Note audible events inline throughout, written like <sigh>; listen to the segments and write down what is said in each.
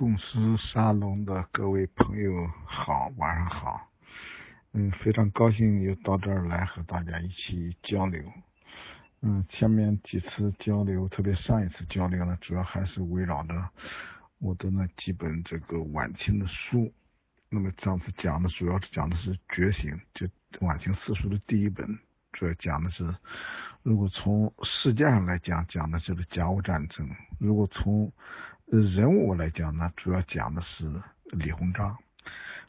共识沙龙的各位朋友好，晚上好。嗯，非常高兴又到这儿来和大家一起交流。嗯，前面几次交流，特别上一次交流呢，主要还是围绕着我的那几本这个晚清的书。那么上次讲的主要是讲的是《觉醒》，就晚清四书的第一本，主要讲的是，如果从世界上来讲，讲的就是甲午战争；如果从人物来讲呢，主要讲的是李鸿章。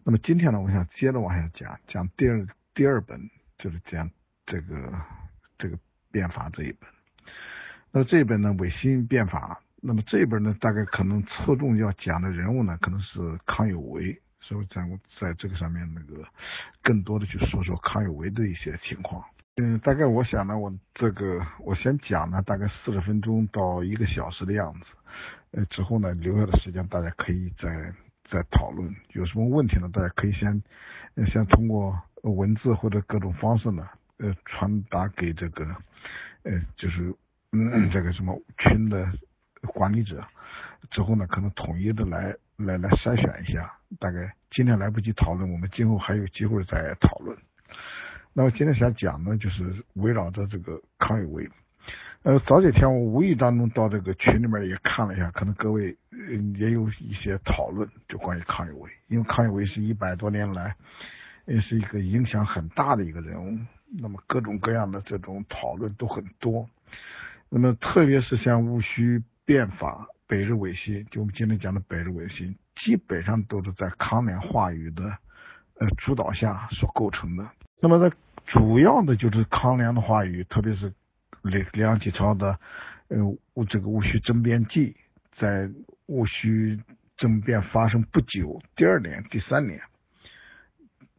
那么今天呢，我想接着往下讲，讲第二第二本，就是讲这个这个变法这一本。那这一本呢，《维新变法》。那么这一本呢，大概可能侧重要讲的人物呢，可能是康有为。所以在在这个上面，那个更多的去说说康有为的一些情况。嗯，大概我想呢，我这个我先讲呢，大概四十分钟到一个小时的样子。呃，之后呢，留下的时间大家可以再再讨论。有什么问题呢？大家可以先先通过文字或者各种方式呢，呃，传达给这个呃，就是嗯这个什么群的管理者。之后呢，可能统一的来来来筛选一下。大概今天来不及讨论，我们今后还有机会再讨论。那么今天想讲呢，就是围绕着这个康有为。呃，早几天我无意当中到这个群里面也看了一下，可能各位也有一些讨论，就关于康有为。因为康有为是一百多年来也是一个影响很大的一个人物，那么各种各样的这种讨论都很多。那么特别是像戊戌变法、北日维新，就我们今天讲的北日维新。基本上都是在康梁话语的呃主导下所构成的。那么，在主要的就是康梁的话语，特别是梁梁启超的呃这个戊戌政变记，在戊戌政变发生不久，第二年、第三年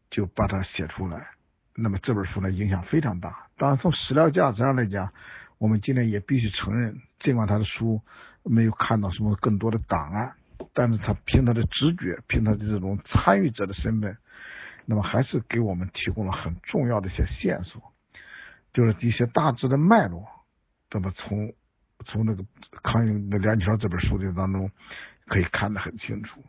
就把它写出来。那么这本书呢，影响非常大。当然，从史料价值上来讲，我们今天也必须承认，尽管他的书没有看到什么更多的档案。但是他凭他的直觉，凭他的这种参与者的身份，那么还是给我们提供了很重要的一些线索，就是一些大致的脉络。那么从从那个康有那梁启超这本书的当中可以看得很清楚。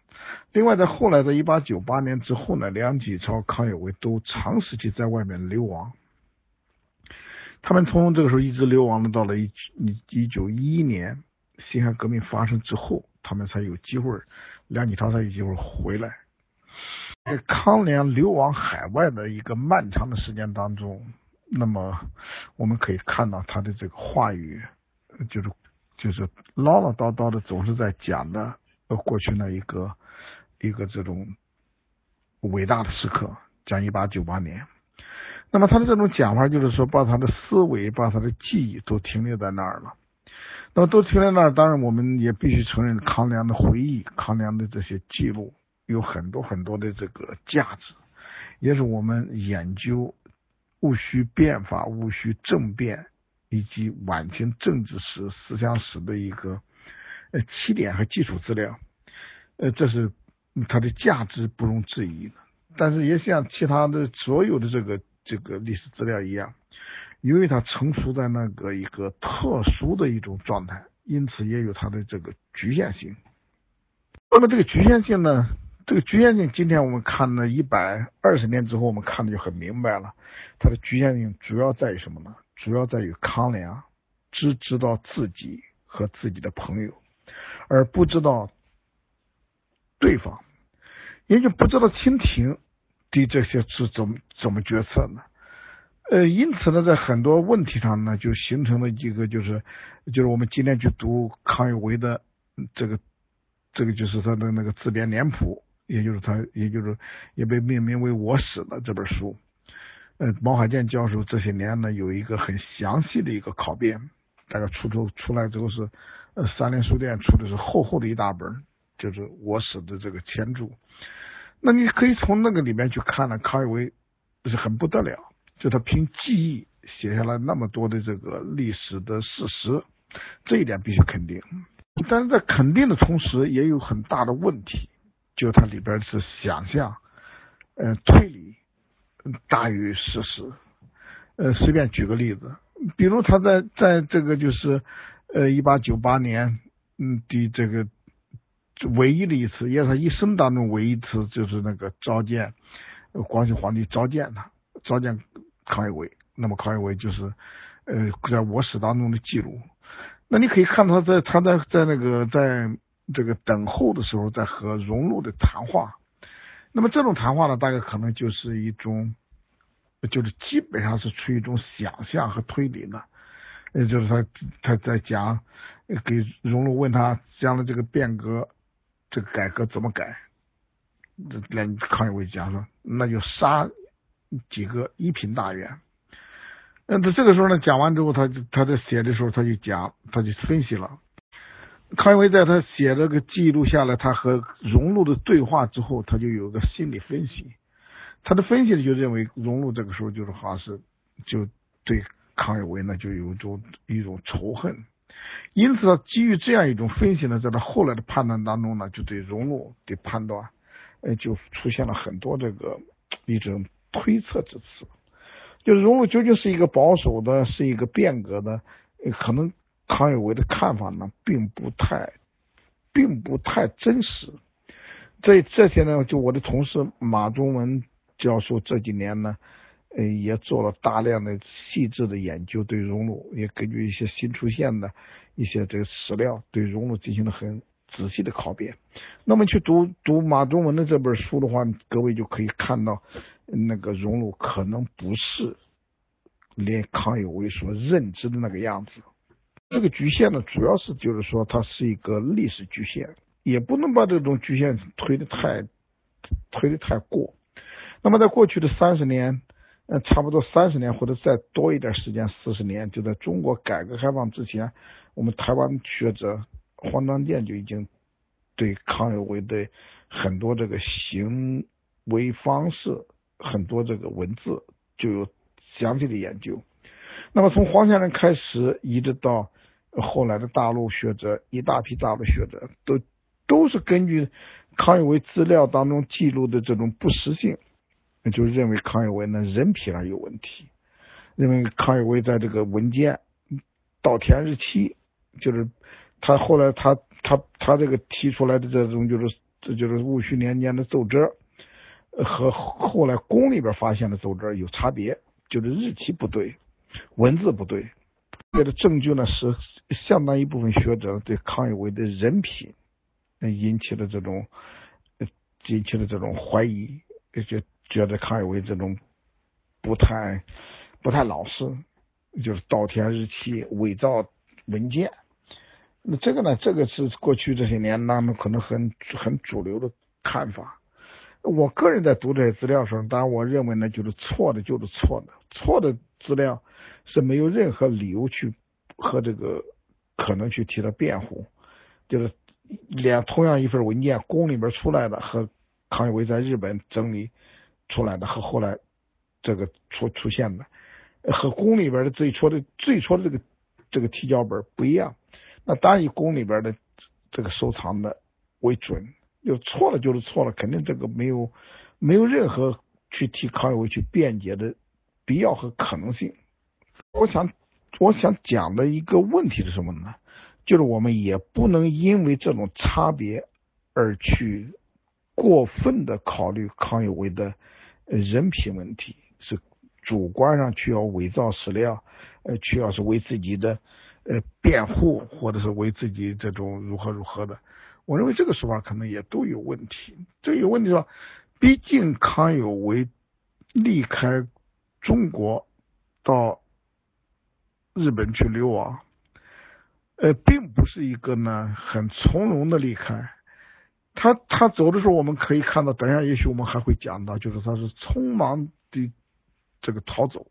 另外，在后来的一八九八年之后呢，梁启超、康有为都长时期在外面流亡。他们从这个时候一直流亡的，到了一一九一一年辛亥革命发生之后。他们才有机会，梁启超才有机会回来。在康梁流亡海外的一个漫长的时间当中，那么我们可以看到他的这个话语，就是就是唠唠叨叨的，总是在讲的过去那一个一个这种伟大的时刻，讲一八九八年。那么他的这种讲法，就是说把他的思维、把他的记忆都停留在那儿了。那么都停留在那儿，当然我们也必须承认康梁的回忆、康梁的这些记录有很多很多的这个价值，也是我们研究戊戌变法、戊戌政变以及晚清政治史、思想史的一个呃起点和基础资料。呃，这是它的价值不容置疑的。但是也像其他的所有的这个这个历史资料一样。因为它成熟在那个一个特殊的一种状态，因此也有它的这个局限性。那么这个局限性呢？这个局限性，今天我们看了一百二十年之后，我们看的就很明白了。它的局限性主要在于什么呢？主要在于康梁只知道自己和自己的朋友，而不知道对方，也就不知道清廷对这些是怎么怎么决策呢？呃，因此呢，在很多问题上呢，就形成了一个，就是，就是我们今天去读康有为的这个，这个就是他的那个自编年谱，也就是他，也就是也被命名为《我史》的这本书。呃，毛海建教授这些年呢，有一个很详细的一个考编，大概出出出来之后是，三联书店出的是厚厚的一大本，就是《我史》的这个前注。那你可以从那个里面去看呢，康有为是很不得了。就他凭记忆写下来那么多的这个历史的事实，这一点必须肯定。但是在肯定的同时，也有很大的问题，就它里边是想象，呃，推理大于事实。呃，随便举个例子，比如他在在这个就是呃一八九八年嗯的这个唯一的一次，也是他一生当中唯一一次，就是那个召见光绪皇帝召见他，召见康有为。那么康有为就是呃在我史当中的记录。那你可以看他在他在在那个在这个等候的时候，在和荣禄的谈话。那么这种谈话呢，大概可能就是一种，就是基本上是出于一种想象和推理的。也就是他他在讲，给荣禄问他将来这个变革，这个改革怎么改？这连康有为讲说，那就杀几个一品大员。那他这个时候呢，讲完之后，他他在写的时候，他就讲，他就分析了。康有为在他写这个记录下来他和荣禄的对话之后，他就有个心理分析。他的分析呢，就认为荣禄这个时候就是好像是就对康有为呢就有一种一种仇恨，因此呢基于这样一种分析呢，在他后来的判断当中呢，就对荣禄的判断，呃，就出现了很多这个一种推测之词。就荣禄究竟是一个保守的，是一个变革的，可能康有为的看法呢，并不太，并不太真实。这这些呢，就我的同事马中文教授这几年呢，呃，也做了大量的细致的研究，对荣禄也根据一些新出现的一些这个史料，对荣禄进行了很仔细的考辨。那么去读读马中文的这本书的话，各位就可以看到。那个荣禄可能不是连康有为所认知的那个样子。这个局限呢，主要是就是说它是一个历史局限，也不能把这种局限推的太推的太过。那么在过去的三十年，呃，差不多三十年或者再多一点时间，四十年，就在中国改革开放之前，我们台湾学者黄章健就已经对康有为的很多这个行为方式。很多这个文字就有详细的研究。那么从黄先生开始，一直到后来的大陆学者，一大批大陆学者都都是根据康有为资料当中记录的这种不实性，就认为康有为呢人品上有问题，认为康有为在这个文件稻田日期，就是他后来他他他这个提出来的这种就是这就是戊戌年间的奏折。和后来宫里边发现的奏折有差别，就是日期不对，文字不对。这个证据呢，是相当一部分学者对康有为的人品引起了这种引起了这种怀疑，就觉得康有为这种不太不太老实，就是稻田日期伪造文件。那这个呢，这个是过去这些年他们可能很很主流的看法。我个人在读这些资料时候，当然我认为呢，就是错的，就是错的，错的资料是没有任何理由去和这个可能去提到辩护。就是连同样一份文件，宫里边出来的和康有为在日本整理出来的和后来这个出出现的，和宫里边的最初的最初的这个这个提交本不一样。那当然以宫里边的这个收藏的为准。有错了就是错了，肯定这个没有没有任何去替康有为去辩解的必要和可能性。我想我想讲的一个问题是什么呢？就是我们也不能因为这种差别而去过分的考虑康有为的人品问题，是主观上去要伪造史料，呃，去要是为自己的呃辩护，或者是为自己这种如何如何的。我认为这个说法可能也都有问题。这有问题说，毕竟康有为离开中国到日本去流亡，呃，并不是一个呢很从容的离开。他他走的时候，我们可以看到，等下也许我们还会讲到，就是他是匆忙的这个逃走，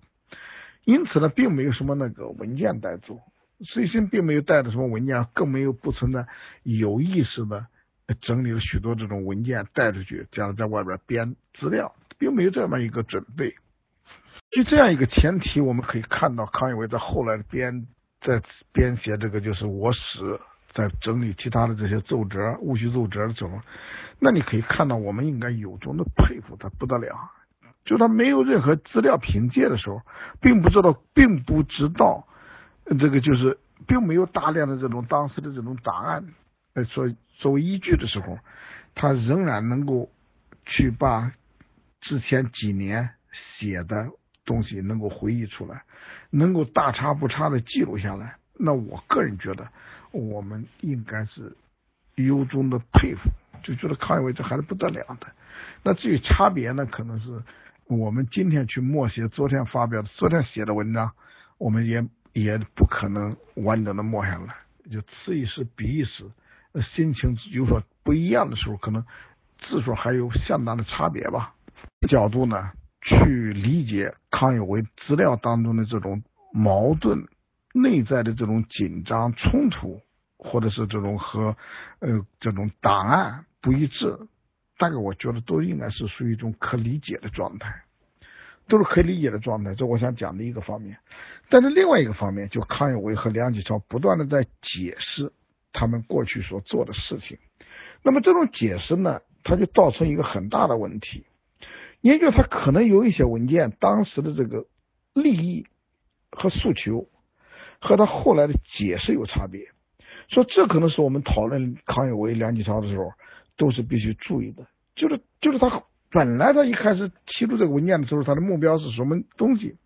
因此呢，并没有什么那个文件带走。随身并没有带着什么文件，更没有不存在有意识的整理了许多这种文件带出去，这样在外边编资料，并没有这么一个准备。就这样一个前提，我们可以看到康有为在后来编在编写这个就是我史，在整理其他的这些奏折、戊戌奏折的时候，那你可以看到，我们应该由衷的佩服他不得了。就他没有任何资料凭借的时候，并不知道，并不知道。这个就是并没有大量的这种当时的这种档案，呃作作为依据的时候，他仍然能够去把之前几年写的东西能够回忆出来，能够大差不差的记录下来。那我个人觉得，我们应该是由衷的佩服，就觉得康有为这还是不得了的。那至于差别呢，可能是我们今天去默写昨天发表的、昨天写的文章，我们也也不可能完整的默下来。就此一时彼一时，心情有所不一样的时候，可能字数还有相当的差别吧。角度呢，去理解康有为资料当中的这种矛盾。内在的这种紧张冲突，或者是这种和呃这种档案不一致，大概我觉得都应该是属于一种可理解的状态，都是可以理解的状态。这我想讲的一个方面。但是另外一个方面，就康有为和梁启超不断的在解释他们过去所做的事情。那么这种解释呢，它就造成一个很大的问题，也就是他可能有一些文件当时的这个利益和诉求。和他后来的解释有差别，说这可能是我们讨论康有为、梁启超的时候都是必须注意的。就是就是他本来他一开始提出这个文件的时候，他的目标是什么东西？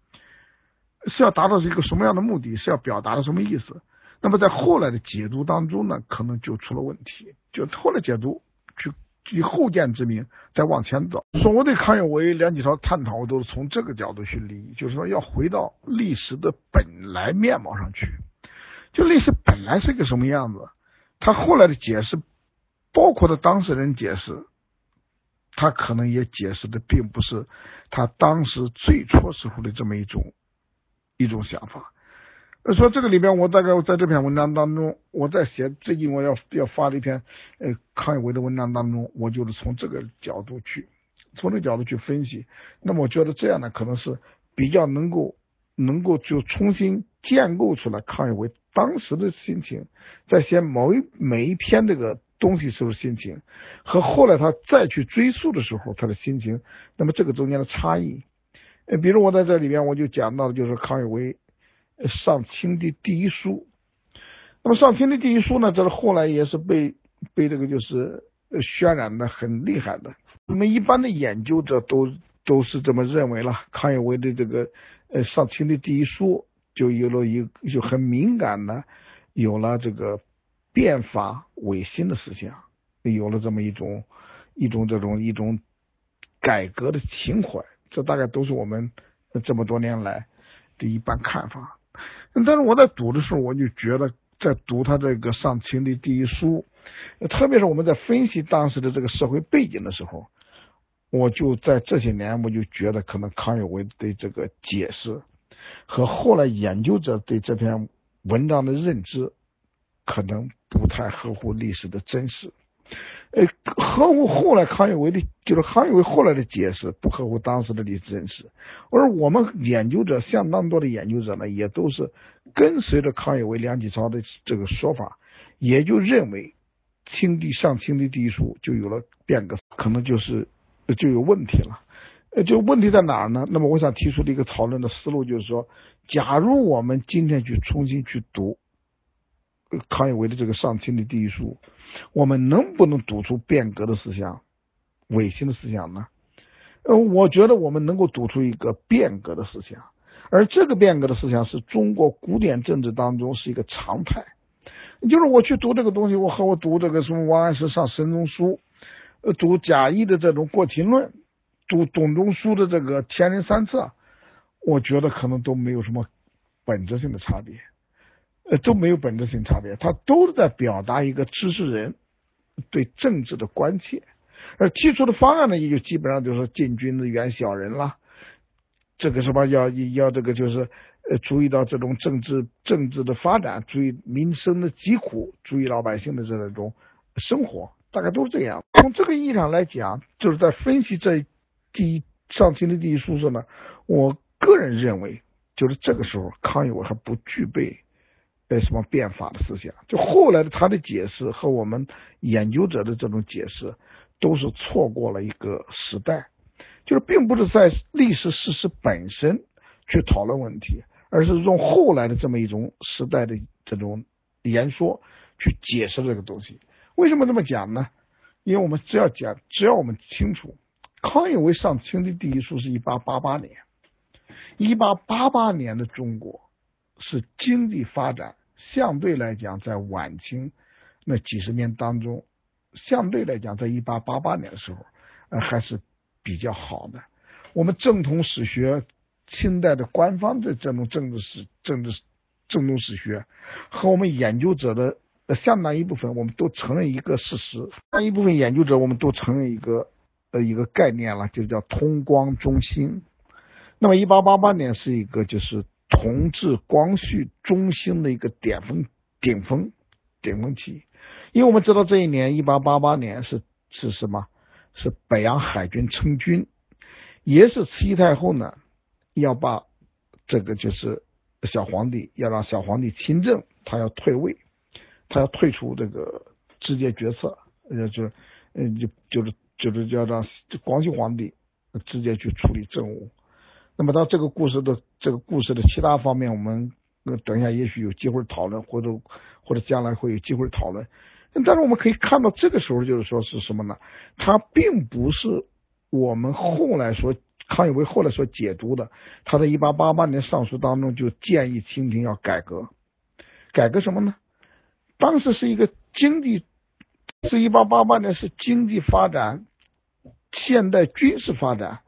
是要达到一个什么样的目的？是要表达的什么意思？那么在后来的解读当中呢，可能就出了问题。就后来解读去。以后见之明再往前走。说我对康有为、梁启超探讨，我都是从这个角度去理，就是说要回到历史的本来面貌上去。就历史本来是一个什么样子，他后来的解释，包括的当事人解释，他可能也解释的并不是他当时最初时候的这么一种一种想法。说这个里边，我大概在这篇文章当中，我在写最近我要要发的一篇呃康有为的文章当中，我就是从这个角度去，从这个角度去分析。那么我觉得这样呢，可能是比较能够能够就重新建构出来康有为当时的心情，在写某一每一篇这个东西时候心情，和后来他再去追溯的时候他的心情，那么这个中间的差异，呃，比如我在这里边我就讲到的就是康有为。上清的第一书，那么上清的第一书呢？这是后来也是被被这个就是渲染的很厉害的。那么一般的研究者都都是这么认为了。康有为的这个呃上清的第一书就有了一个就很敏感的，有了这个变法维新的思想，有了这么一种一种这种一种改革的情怀。这大概都是我们这么多年来的一般看法。但是我在读的时候，我就觉得在读他这个上清的第一书，特别是我们在分析当时的这个社会背景的时候，我就在这些年我就觉得，可能康有为对这个解释和后来研究者对这篇文章的认知，可能不太合乎历史的真实。呃，合乎后来康有为的，就是康有为后来的解释不合乎当时的历史真实，而我们研究者相当多的研究者呢，也都是跟随着康有为、梁启超的这个说法，也就认为清帝上清的第一书就有了变革，可能就是就有问题了。呃，就问题在哪儿呢？那么我想提出的一个讨论的思路就是说，假如我们今天去重新去读。康有为的这个上清的第一书，我们能不能读出变革的思想、维新的思想呢？呃，我觉得我们能够读出一个变革的思想，而这个变革的思想是中国古典政治当中是一个常态。就是我去读这个东西，我和我读这个什么王安石上神宗书，呃，读贾谊的这种过秦论，读董仲舒的这个天人三策，我觉得可能都没有什么本质性的差别。呃，都没有本质性差别，他都在表达一个知识人对政治的关切，而提出的方案呢，也就基本上就是进军的远小人了，这个什么要要这个就是呃注意到这种政治政治的发展，注意民生的疾苦，注意老百姓的这种生活，大概都是这样。从这个意义上来讲，就是在分析这第一上清的第一书时呢，我个人认为，就是这个时候康有为还不具备。呃，什么变法的思想？就后来的他的解释和我们研究者的这种解释，都是错过了一个时代。就是并不是在历史事实本身去讨论问题，而是用后来的这么一种时代的这种言说去解释这个东西。为什么这么讲呢？因为我们只要讲，只要我们清楚，康有为上清的第一书是一八八八年，一八八八年的中国是经济发展相对来讲在晚清那几十年当中，相对来讲在一八八八年的时候，呃还是比较好的。我们正统史学。清代的官方的这种政治史、政治政治史学和我们研究者的相当一部分，我们都承认一个事实。那一部分研究者，我们都承认一个呃一个概念了，就叫通光中兴。那么，一八八八年是一个就是同治光绪中兴的一个巅峰、顶峰、顶峰期。因为我们知道这一年一八八八年是是什么？是北洋海军成军，也是慈禧太后呢。要把这个就是小皇帝，要让小皇帝亲政，他要退位，他要退出这个直接决策，呃，就嗯，就就是就是就要让光绪皇帝直接去处理政务。那么到这个故事的这个故事的其他方面，我们等一下也许有机会讨论，或者或者将来会有机会讨论。但是我们可以看到，这个时候就是说是什么呢？他并不是我们后来说。康有为后来所解读的，他在一八八八年上书当中就建议清廷要改革，改革什么呢？当时是一个经济，是一八八八年是经济发展、现代军事发展，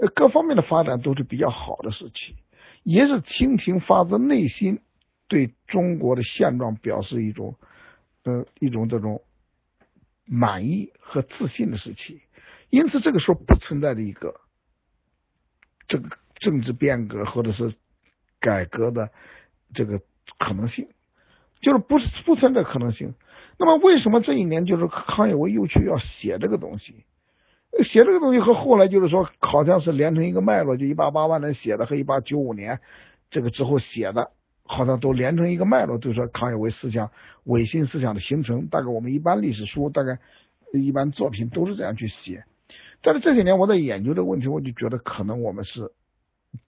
呃，各方面的发展都是比较好的时期，也是清廷发自内心对中国的现状表示一种，呃，一种这种满意和自信的时期，因此这个时候不存在的一个。这个政治变革或者是改革的这个可能性，就是不不存在可能性。那么为什么这一年就是康有为又去要写这个东西？写这个东西和后来就是说好像是连成一个脉络，就一八八八年写的和一八九五年这个之后写的，好像都连成一个脉络，就是说康有为思想伪新思想的形成。大概我们一般历史书，大概一般作品都是这样去写。但是这些年我在研究这个问题，我就觉得可能我们是，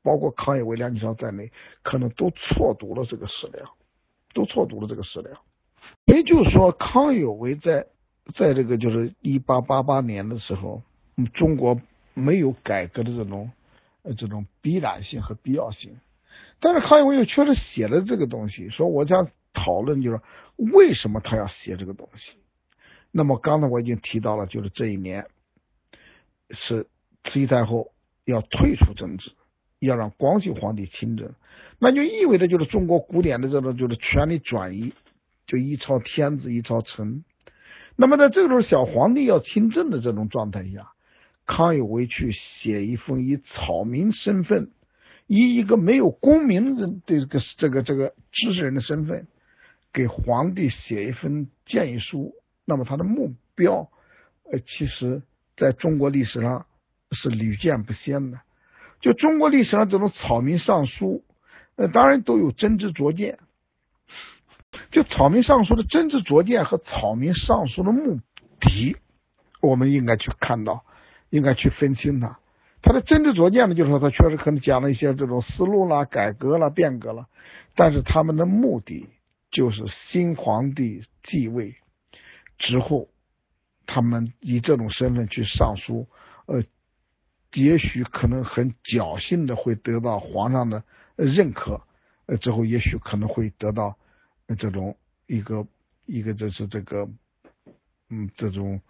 包括康有为、梁启超在内，可能都错读了这个史料，都错读了这个史料。也就是说，康有为在在这个就是一八八八年的时候，中国没有改革的这种呃这种必然性和必要性。但是康有为又确实写了这个东西，说我想讨论就是为什么他要写这个东西。那么刚才我已经提到了，就是这一年。是慈禧太后要退出政治，要让光绪皇帝亲政，那就意味着就是中国古典的这种就是权力转移，就一朝天子一朝臣。那么在这种小皇帝要亲政的这种状态下，康有为去写一封以草民身份，以一个没有功名的这个这个这个知识人的身份，给皇帝写一份建议书。那么他的目标，呃，其实。在中国历史上是屡见不鲜的。就中国历史上这种草民上书，呃，当然都有真知灼见。就草民上书的真知灼见和草民上书的目的，我们应该去看到，应该去分清它。他的真知灼见呢，就是说他确实可能讲了一些这种思路啦、改革啦、变革了，但是他们的目的就是新皇帝继位之后。他们以这种身份去上书，呃，也许可能很侥幸的会得到皇上的认可，呃，之后也许可能会得到这种一个一个就是这个，嗯，这种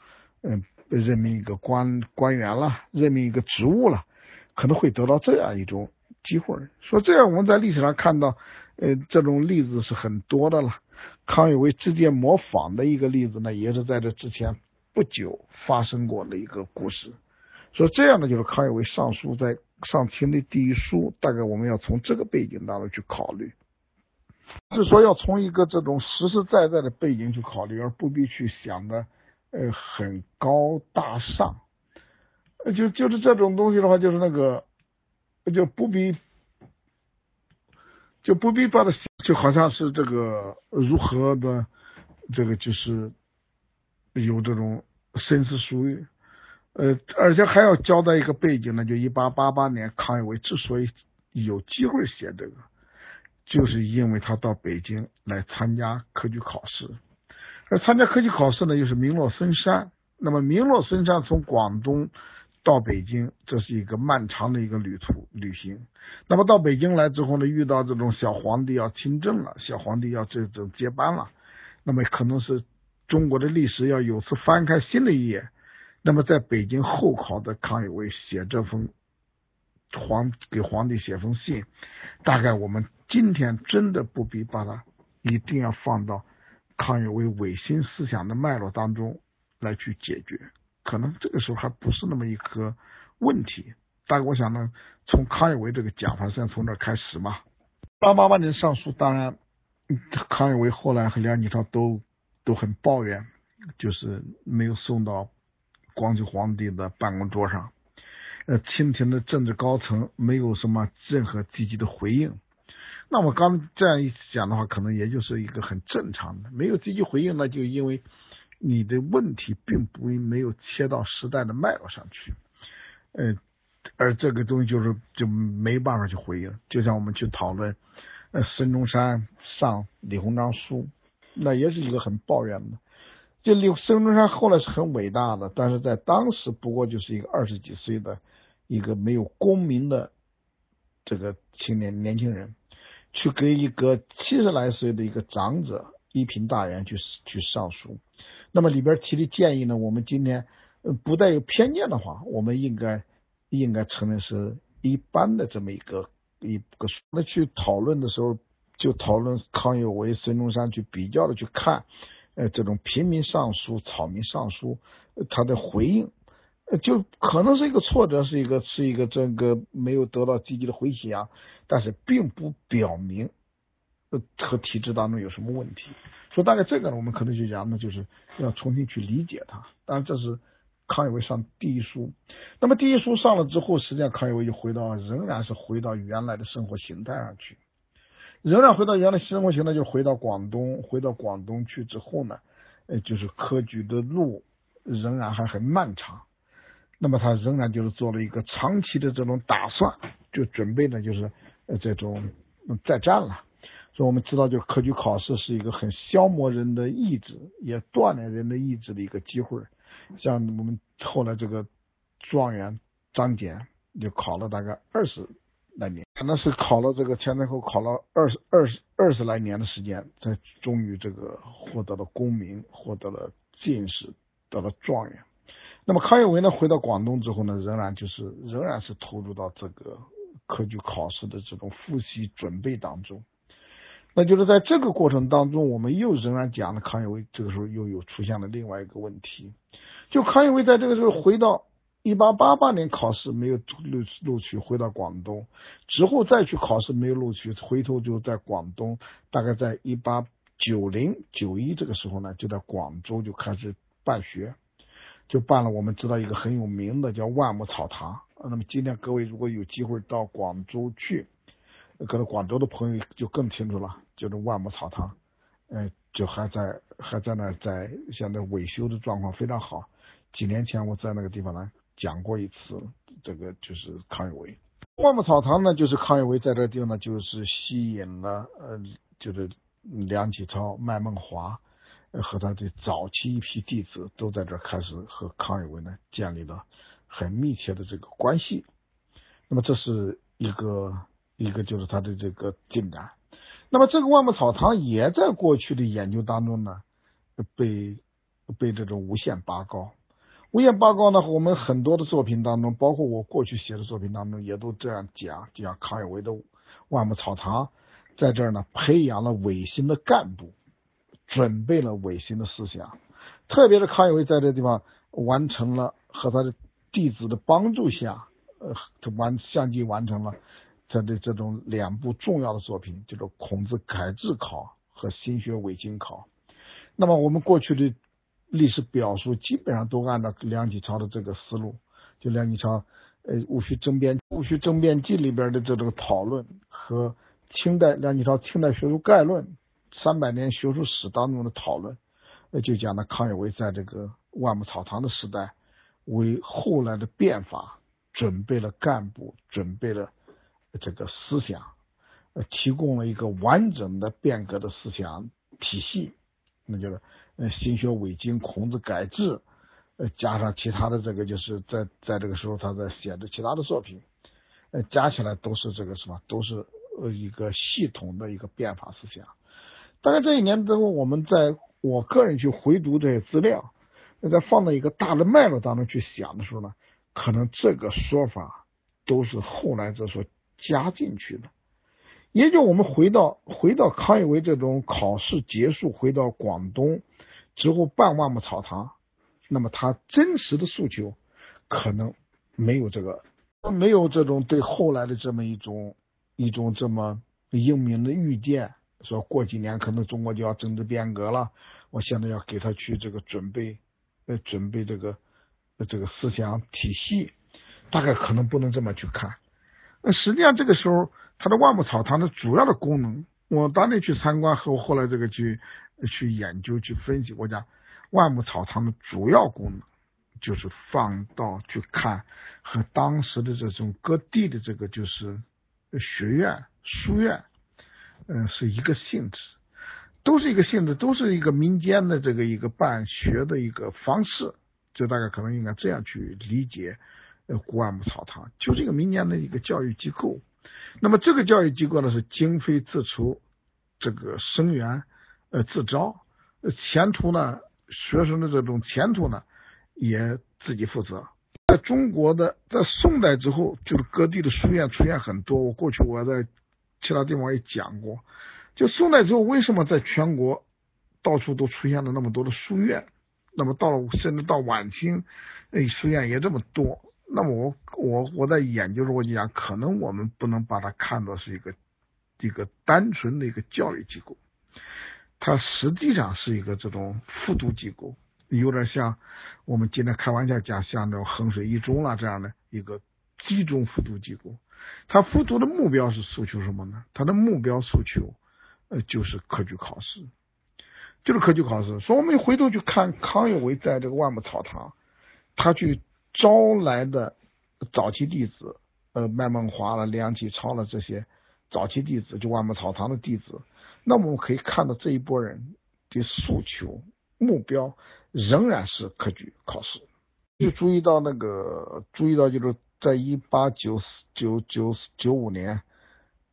嗯任命一个官官员了，任命一个职务了，可能会得到这样一种机会。说这样，我们在历史上看到，呃，这种例子是很多的了。康有为直接模仿的一个例子呢，也是在这之前。不久发生过的一个故事，所以这样的就是康有为上书在上清的第一书，大概我们要从这个背景当中去考虑，是说要从一个这种实实在在的背景去考虑，而不必去想的呃很高大上，就就是这种东西的话，就是那个就不必就不必把它就好像是这个如何的这个就是。有这种深思熟虑，呃，而且还要交代一个背景呢。就一八八八年，康有为之所以有机会写这个，就是因为他到北京来参加科举考试，而参加科举考试呢，又是名落孙山。那么名落孙山从广东到北京，这是一个漫长的一个旅途旅行。那么到北京来之后呢，遇到这种小皇帝要亲政了，小皇帝要这种接班了，那么可能是中国的历史要有次翻开新的一页。那么在北京候考的康有为写这封皇给皇帝写封信，大概我们今天真的不必把它一定要放到康有为伪心思想的脉络当中来去解决，可能这个时候还不是那么一个问题。但我想呢，从康有为这个讲法，先从这开始嘛。八八八年上书，当然康有为后来和梁启超都都很抱怨，就是没有送到。光绪皇帝的办公桌上，呃，清廷的政治高层没有什么任何积极的回应。那我刚这样一讲的话，可能也就是一个很正常的，没有积极回应，那就因为你的问题并不没有切到时代的脉络上去，呃，而这个东西就是就没办法去回应。就像我们去讨论，孙中山上李鸿章书，那也是一个很抱怨的。就李孙中山后来是很伟大的，但是在当时不过就是一个二十几岁的一个没有功名的这个青年年轻人，去给一个七十来岁的一个长者一品大员去去上书。那么里边提的建议呢，我们今天不带有偏见的话，我们应该应该承认是一般的这么一个一个。那去讨论的时候，就讨论康有为、孙中山去比较的去看。呃，这种平民上书、草民上书，他的回应，就可能是一个挫折，是一个是一个这个没有得到积极的回响，但是并不表明呃和体制当中有什么问题。所以大概这个呢，我们可能就讲，那就是要重新去理解它。当然，这是康有为上第一书。那么第一书上了之后，实际上康有为就回到，仍然是回到原来的生活形态上去。仍然回到原来生活形态，就回到广东，回到广东去之后呢，呃，就是科举的路仍然还很漫长。那么他仍然就是做了一个长期的这种打算，就准备呢，就是呃这种再战了。所以我们知道，就科举考试是一个很消磨人的意志，也锻炼人的意志的一个机会。像我们后来这个状元张謇就考了大概二十。来年，那是考了这个前前后考了二十二十二十来年的时间，才终于这个获得了功名，获得了进士，得了状元。那么康有为呢，回到广东之后呢，仍然就是仍然是投入到这个科举考试的这种复习准备当中。那就是在这个过程当中，我们又仍然讲了康有为这个时候又有出现了另外一个问题，就康有为在这个时候回到。一八八八年考试没有录录取，回到广东之后再去考试没有录取，回头就在广东，大概在一八九零九一这个时候呢，就在广州就开始办学，就办了我们知道一个很有名的叫万木草堂。那么今天各位如果有机会到广州去，可能广州的朋友就更清楚了，就是万木草堂，呃，就还在还在那在现在维修的状况非常好。几年前我在那个地方呢。讲过一次，这个就是康有为。万木草堂呢，就是康有为在这地方呢，就是吸引了呃，就是梁启超、麦孟华和他的早期一批弟子，都在这开始和康有为呢建立了很密切的这个关系。那么这是一个一个就是他的这个进展。那么这个万木草堂也在过去的研究当中呢，被被这种无限拔高。无限拔高呢？我们很多的作品当中，包括我过去写的作品当中，也都这样讲。就像康有为的万木草堂，在这儿呢，培养了维新的干部，准备了维新的思想。特别是康有为在这地方完成了和他的弟子的帮助下，呃，完相继完成了他的这种两部重要的作品，就是《孔子改制考》和《新学伪经考》。那么我们过去的。历史表述基本上都按照梁启超的这个思路，就梁启超呃《戊戌争辩》《戊戌争辩记》里边的这种讨论和清代梁启超《清代学术概论》三百年学术史当中的讨论，呃就讲了康有为在这个万木草堂的时代，为后来的变法准备了干部，准备了这个思想，呃提供了一个完整的变革的思想体系。那就是呃新学伪经、孔子改制，呃加上其他的这个就是在在这个时候他在写的其他的作品，呃加起来都是这个什么，都是呃一个系统的一个变法思想。大概这一年之后，我们在我个人去回读这些资料，在放到一个大的脉络当中去想的时候呢，可能这个说法都是后来者所加进去的。也就我们回到回到康有为这种考试结束，回到广东之后办万木草堂，那么他真实的诉求可能没有这个，没有这种对后来的这么一种一种这么英明的预见，说过几年可能中国就要政治变革了，我现在要给他去这个准备呃准备这个这个思想体系，大概可能不能这么去看。那实际上这个时候。它的万木草堂的主要的功能，我当年去参观和我后来这个去去研究去分析，我讲万木草堂的主要功能就是放到去看和当时的这种各地的这个就是学院书院，嗯，是一个性质，都是一个性质，都是一个民间的这个一个办学的一个方式，就大概可能应该这样去理解，呃，古万木草堂就是一个民间的一个教育机构。那么这个教育机构呢是经费自筹，这个生源呃自招，前途呢学生的这种前途呢也自己负责。在中国的在宋代之后，就是各地的书院出现很多。我过去我在其他地方也讲过，就宋代之后为什么在全国到处都出现了那么多的书院？那么到了甚至到晚清，哎书院也这么多。那么我我我在研究的时候我就讲，可能我们不能把它看作是一个一个单纯的一个教育机构，它实际上是一个这种复读机构，有点像我们今天开玩笑讲像那种衡水一中啦这样的一个集中复读机构。他复读的目标是诉求什么呢？他的目标诉求呃就是科举考试，就是科举考试。所以我们回头去看康有为在这个万木草堂，他去。招来的早期弟子，呃，麦孟华了、梁启超了这些早期弟子，就万木草堂的弟子。那么我们可以看到这一波人的诉求目标仍然是科举考试。就注意到那个，注意到就是在一八九四九九九五年、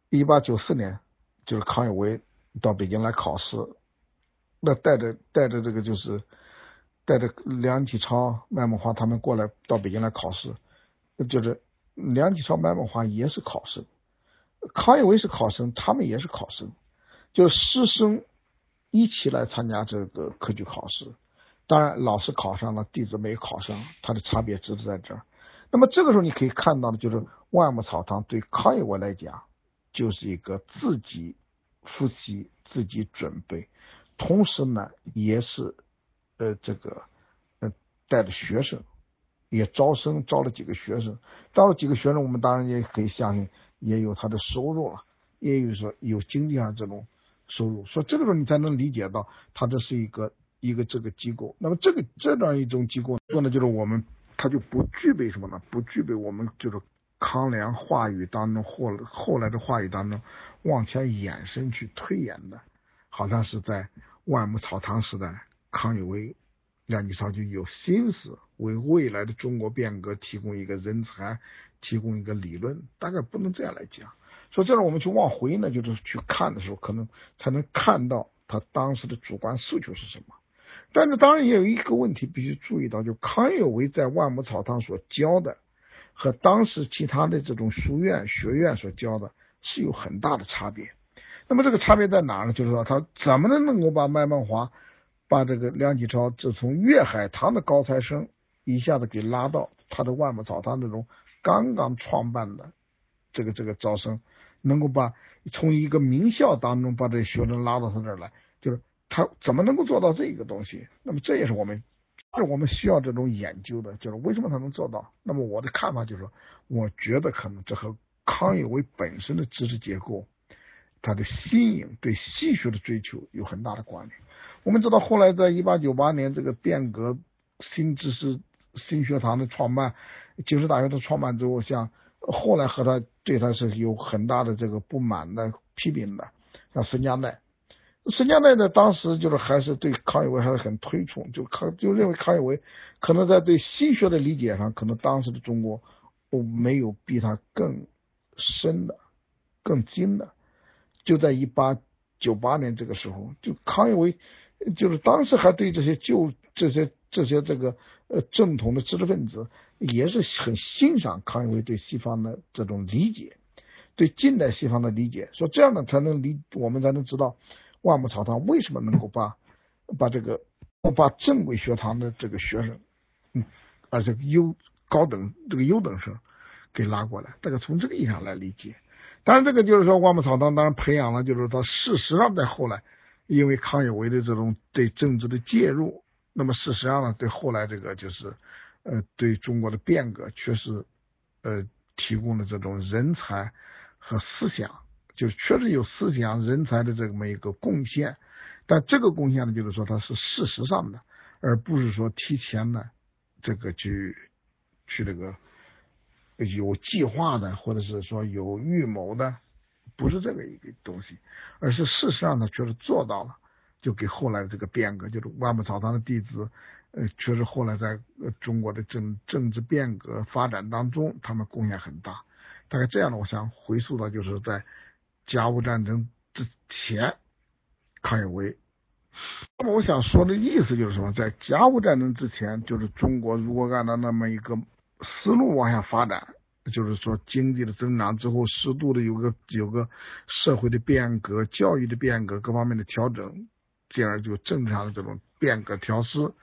一八九四年，就是康有为到北京来考试，那带着带着这个就是。带着梁启超、麦孟华他们过来到北京来考试，就是梁启超、麦孟华也是考生，康有为是考生，他们也是考生，就师生一起来参加这个科举考试。当然，老师考上了，弟子没考上，他的差别只是在这儿。那么这个时候你可以看到的，就是万木草堂对康有为来讲，就是一个自己复习、自己准备，同时呢，也是。呃，这个呃，带着学生也招生，招了几个学生，招了几个学生，我们当然也可以相信，也有他的收入了，也有说有经济上这种收入，所以这个时候你才能理解到，他这是一个一个这个机构。那么这个这样一种机构，说呢，就是我们他就不具备什么呢？不具备我们就是康梁话语当中或后来的话语当中往前延伸去推演的，好像是在万木草堂时代。康有为、梁启超就有心思为未来的中国变革提供一个人才，提供一个理论，大概不能这样来讲。所以这样我们去往回呢，就是去看的时候，可能才能看到他当时的主观诉求是什么。但是当然也有一个问题必须注意到，就康有为在万木草堂所教的，和当时其他的这种书院学院所教的是有很大的差别。那么这个差别在哪呢？就是说他怎么能能够把麦孟华。把这个梁启超，就从粤海堂的高材生一下子给拉到他的万木草堂那种刚刚创办的这个这个招生，能够把从一个名校当中把这学生拉到他这儿来，他怎么能够做到这个东西？那么这也是我们是我们需要这种研究的，就是为什么他能做到？那么我的看法就是说，我觉得可能这和康有为本身的知识结构，他的新颖对戏学的追求有很大的关联。我们知道，后来在一八九八年这个变革新知识新学堂的创办，九师大学的创办之后，像后来和他对他是有很大的这个不满的批评的，像孙家鼐，实际上呢，当时就是还是对康有为还是很推崇，就康就认为康有为可能在对西学的理解上，可能当时的中国都没有比他更深的、更精的。就在一八九八年这个时候，就康有为就是当时还对这些旧这些这些这个呃正统的知识分子也是很欣赏康有为对西方的这种理解，对近代西方的理解，说这样呢才能理我们才能知道。万木草堂为什么能够把把这个把正规学堂的这个学生，嗯，而且优高等这个优等生给拉过来？这个从这个意义上来理解。当然，这个就是说万木草堂当然培养了，就是说事实上在后来，因为康有为的这种对政治的介入，那么事实上呢，对后来这个就是呃对中国的变革确实呃提供了这种人才和思想。就确实有思想人才的这么一个贡献，但这个贡献呢，就是说它是事实上的，而不是说提前的这个去去这个有计划的，或者是说有预谋的，不是这个一个东西，而是事实上呢，确实做到了，就给后来的这个变革，就是万木草堂的弟子，呃，确实后来在中国的政政治变革发展当中，他们贡献很大。大概这样的，我想回溯到就是在。甲午战争之前，康有为。那么我想说的意思就是说，在甲午战争之前，就是中国如果按照那么一个思路往下发展，就是说经济的增长之后，适度的有个有个社会的变革、教育的变革、各方面的调整，进而就正常的这种变革调试。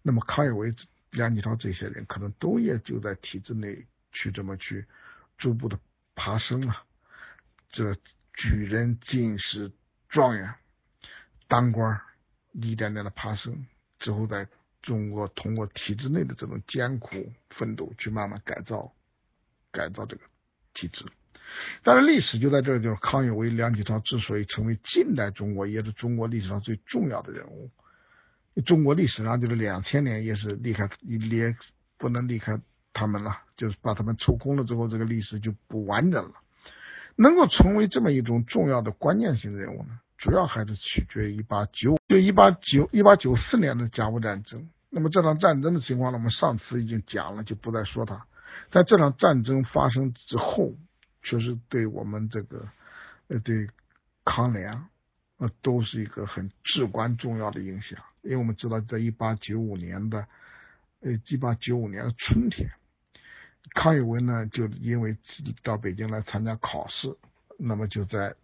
那么康有为、梁启超这些人，可能都也就在体制内去这么去逐步的爬升了。这。举人、进士、状元、当官，一点点的爬升，之后在中国通过体制内的这种艰苦奋斗，去慢慢改造、改造这个体制。但是历史就在这儿，就是康有为、梁启超之所以成为近代中国，也是中国历史上最重要的人物。中国历史上就是两千年，也是离开，也不能离开他们了，就是把他们抽空了之后，这个历史就不完整了。能够成为这么一种重要的关键性人物呢，主要还是取决于一八九就一八九一八九四年的甲午战争。那么这场战争的情况呢，我们上次已经讲了，就不再说它。在这场战争发生之后，确实对我们这个呃对康梁呃都是一个很至关重要的影响。因为我们知道，在一八九五年的呃一八九五年的春天。康有为呢，就因为到北京来参加考试，那么就在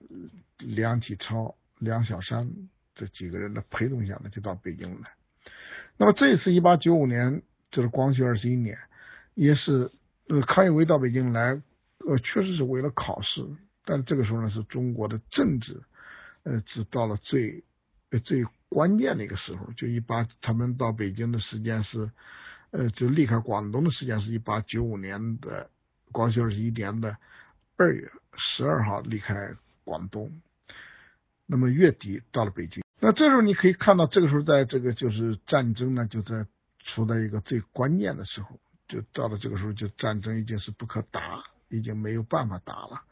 梁启超、梁小山这几个人的陪同下呢，就到北京来。那么这次一八九五年，就是光绪二十一年，也是呃康有为到北京来，呃确实是为了考试，但这个时候呢，是中国的政治呃是到了最最关键的一个时候，就一八他们到北京的时间是。呃，就离开广东的时间是一八九五年的光绪二十一年的二月十二号离开广东，那么月底到了北京。那这时候你可以看到，这个时候在这个就是战争呢，就在处在一个最关键的时候，就到了这个时候，就战争已经是不可打，已经没有办法打了。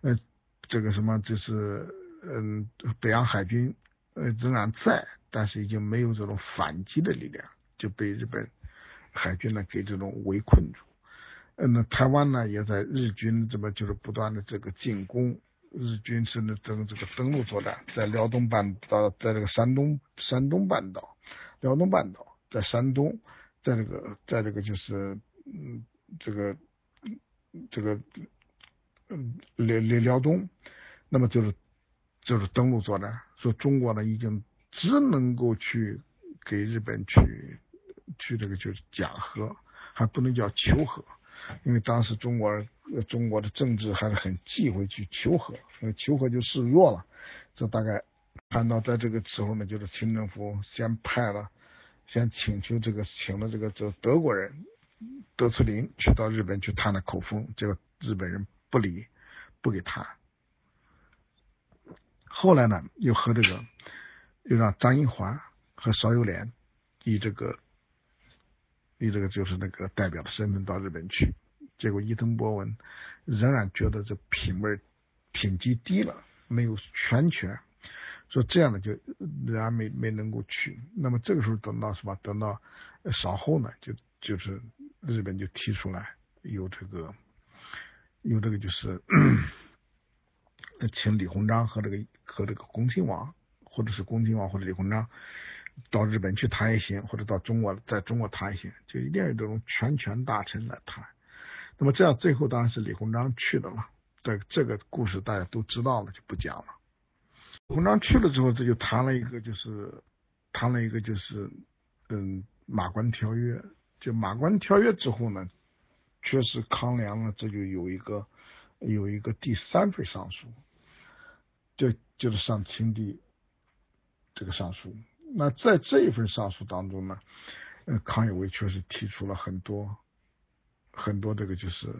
呃，这个什么就是嗯，北洋海军呃仍然在，但是已经没有这种反击的力量，就被日本。海军呢给这种围困住，嗯，那台湾呢也在日军这么就是不断的这个进攻，日军是呢登这个登陆作战，在辽东半岛，在这个山东山东半岛，辽东半岛在山东，在这个在这个就是嗯这个这个嗯辽辽辽东，那么就是就是登陆作战，说中国呢已经只能够去给日本去。去这个就是讲和，还不能叫求和，因为当时中国中国的政治还是很忌讳去求和，所以求和就示弱了。这大概看到在这个时候呢，就是清政府先派了，先请求这个请了这个这德国人德次林去到日本去探了口风，结果日本人不理，不给谈。后来呢，又和这个又让张英华和邵友莲以这个。这个就是那个代表的身份到日本去，结果伊藤博文仍然觉得这品味品级低了，没有全权，说这样的就仍然没没能够去。那么这个时候等到什么？等到稍后呢，就就是日本就提出来有这个有这个就是 <coughs> 请李鸿章和这个和这个恭亲王，或者是恭亲王或者李鸿章到日本去谈也行，或者到中国在中国谈也行，就一定要有这种全权大臣来谈。那么这样最后当然是李鸿章去的了。这这个故事大家都知道了，就不讲了。李鸿章去了之后，这就谈了一个，就是谈了一个，就是嗯，马关条约。就马关条约之后呢，确实康梁呢，这就有一个有一个第三份上书，就就是上清帝这个上书。那在这一份上书当中呢，呃，康有为确实提出了很多很多这个就是。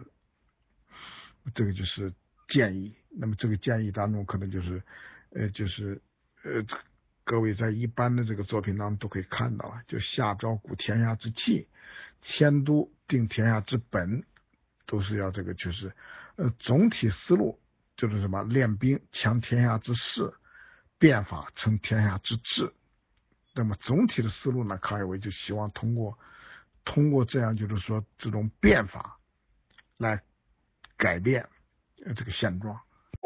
这个就是建议，那么这个建议当中可能就是，呃，就是呃，各位在一般的这个作品当中都可以看到，就下诏固天下之气，迁都定天下之本，都是要这个就是呃总体思路就是什么练兵强天下之势，变法成天下之治。那么总体的思路呢，康有为就希望通过通过这样就是说这种变法来。改变这个现状，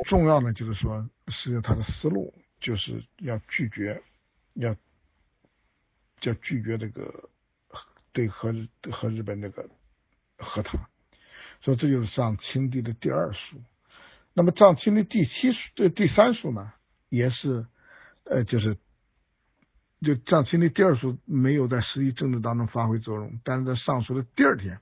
重要的就是说，实际上他的思路就是要拒绝，要要拒绝这个对和和日本那个和谈，所以这就是上清帝的第二书。那么上清帝第七书这第三书呢，也是呃，就是就上清帝第二书没有在实际政治当中发挥作用，但是在上书的第二天。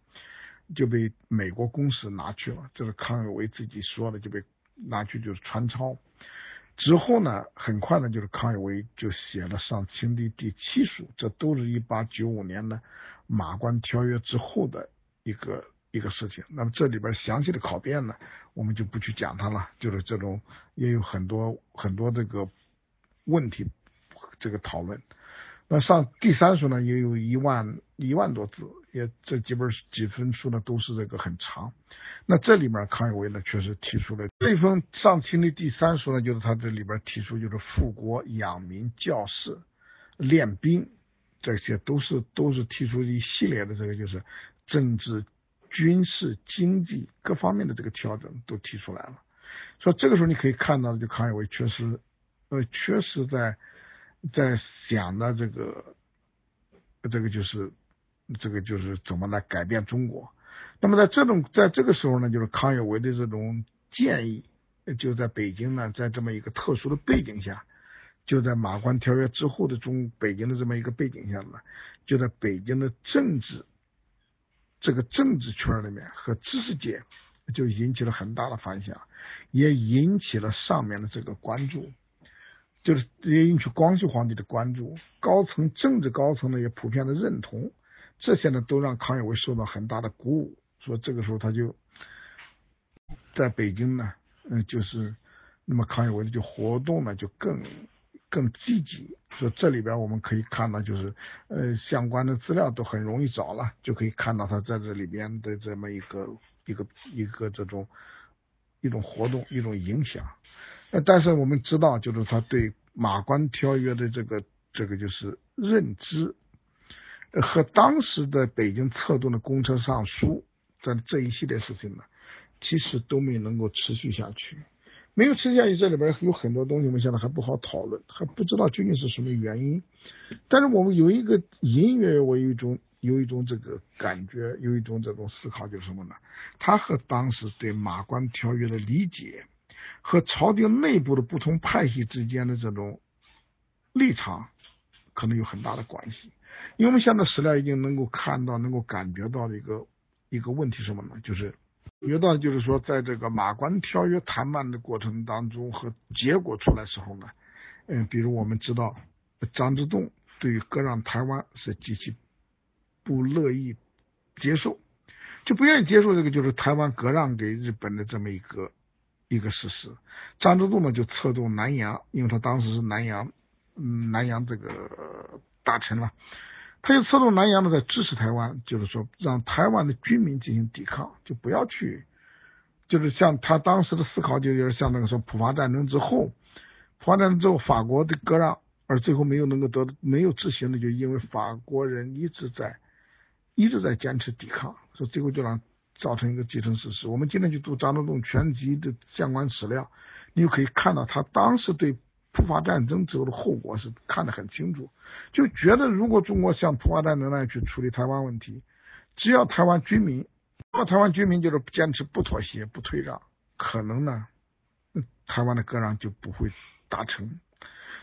就被美国公使拿去了，这是康有为自己说的，就被拿去就是传抄。之后呢，很快呢，就是康有为就写了上清帝第七书，这都是一八九五年的马关条约之后的一个一个事情。那么这里边详细的考辨呢，我们就不去讲它了，就是这种也有很多很多这个问题这个讨论。那上第三书呢，也有一万一万多字，也这几本几分书呢都是这个很长。那这里面康有为呢确实提出了这封上清的第三书呢，就是他这里边提出就是富国养民教士练兵，这些都是都是提出一系列的这个就是政治、军事、经济各方面的这个调整都提出来了。所以这个时候你可以看到，就康有为确实呃确实在。在想的这个，这个就是这个就是怎么来改变中国。那么在这种在这个时候呢，就是康有为的这种建议，就在北京呢，在这么一个特殊的背景下，就在马关条约之后的中北京的这么一个背景下呢，就在北京的政治这个政治圈里面和知识界就引起了很大的反响，也引起了上面的这个关注。就是也引起光绪皇帝的关注，高层政治高层呢也普遍的认同，这些呢都让康有为受到很大的鼓舞。说这个时候他就在北京呢，嗯，就是那么康有为就活动呢就更更积极。说这里边我们可以看到，就是呃相关的资料都很容易找了，就可以看到他在这里边的这么一个一个一个这种一种活动一种影响。呃，但是我们知道，就是他对马关条约的这个这个就是认知，和当时的北京策动的公车上书这这一系列事情呢，其实都没能够持续下去，没有持续下去，这里边有很多东西，我们现在还不好讨论，还不知道究竟是什么原因。但是我们有一个隐约我有一种有一种这个感觉，有一种这种思考，就是什么呢？他和当时对马关条约的理解。和朝廷内部的不同派系之间的这种立场，可能有很大的关系。因为我们现在史料已经能够看到、能够感觉到的一个一个问题什么呢？就是有到就是说，在这个马关条约谈判的过程当中和结果出来时候呢，嗯，比如我们知道张之洞对于割让台湾是极其不乐意接受，就不愿意接受这个就是台湾割让给日本的这么一个。一个事实，张之洞呢就策动南洋，因为他当时是南洋，嗯，南洋这个大臣了，他就策动南洋呢在支持台湾，就是说让台湾的军民进行抵抗，就不要去，就是像他当时的思考，就有点像那个说普法战争之后，普法战争之后法国的割让，而最后没有能够得没有执行的，就因为法国人一直在一直在坚持抵抗，所以最后就让造成一个既成事实。我们今天去读张之洞全集的相关史料，你就可以看到他当时对普法战争之后的后果是看得很清楚，就觉得如果中国像普法战争那样去处理台湾问题，只要台湾居民，那台湾居民就是坚持不妥协不退让，可能呢，台湾的割让就不会达成。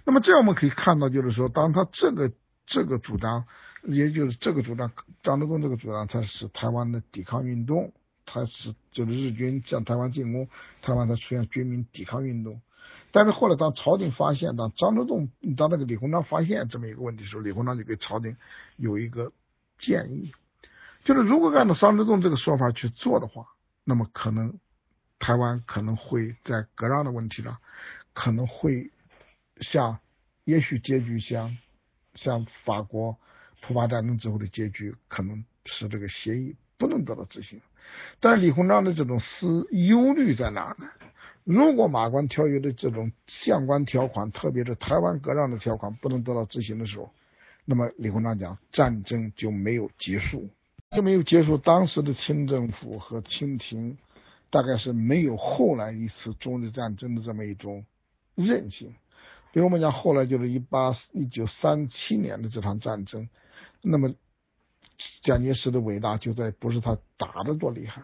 那么这样我们可以看到，就是说，当他这个这个主张，也就是这个主张，张德栋这个主张，他是台湾的抵抗运动，他是就是日军向台湾进攻，台湾才出现军民抵抗运动。但是后来，当朝廷发现，当张德栋当那个李鸿章发现这么一个问题的时候，李鸿章就给朝廷有一个建议，就是如果按照张德栋这个说法去做的话，那么可能台湾可能会在割让的问题上可能会。像，也许结局像，像法国普法战争之后的结局，可能是这个协议不能得到执行。但李鸿章的这种思忧虑在哪呢？如果马关条约的这种相关条款，特别是台湾割让的条款不能得到执行的时候，那么李鸿章讲战争就没有结束，就没有结束。当时的清政府和清廷，大概是没有后来一次中日战争的这么一种韧性。比如我们讲，后来就是一八一九三七年的这场战争，那么蒋介石的伟大就在不是他打的多厉害，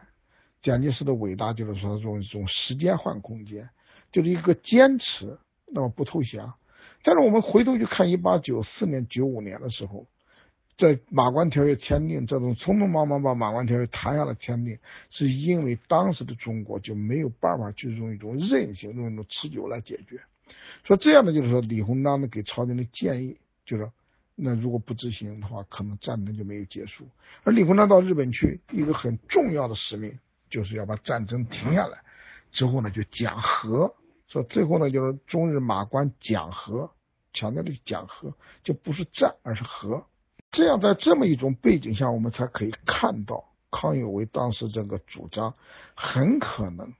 蒋介石的伟大就是说用一种时间换空间，就是一个坚持，那么不投降。但是我们回头去看一八九四年、九五年的时候，在马关条约签订这种匆匆忙忙把马关条约谈下来签订，是因为当时的中国就没有办法去用一种韧性、用一种持久来解决。说这样的就是说，李鸿章呢给朝廷的建议就是，那如果不执行的话，可能战争就没有结束。而李鸿章到日本去，一个很重要的使命就是要把战争停下来，之后呢就讲和。说最后呢就是中日马关讲和，强调的讲和，就不是战而是和。这样在这么一种背景下，我们才可以看到康有为当时这个主张，很可能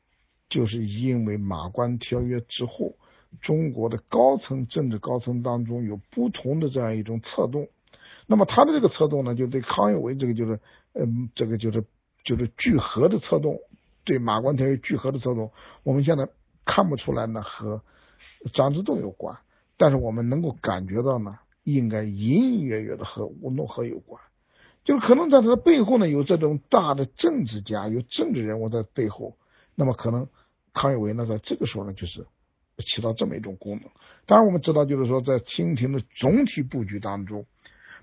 就是因为马关条约之后。中国的高层政治高层当中有不同的这样一种策动，那么他的这个策动呢，就对康有为这个就是，嗯，这个就是就是聚合的策动，对马关条约聚合的策动，我们现在看不出来呢和张之洞有关，但是我们能够感觉到呢，应该隐隐约约的和吴诺和有关，就是可能在他的背后呢有这种大的政治家有政治人物在背后，那么可能康有为呢在这个时候呢就是。起到这么一种功能。当然，我们知道，就是说，在清廷的总体布局当中，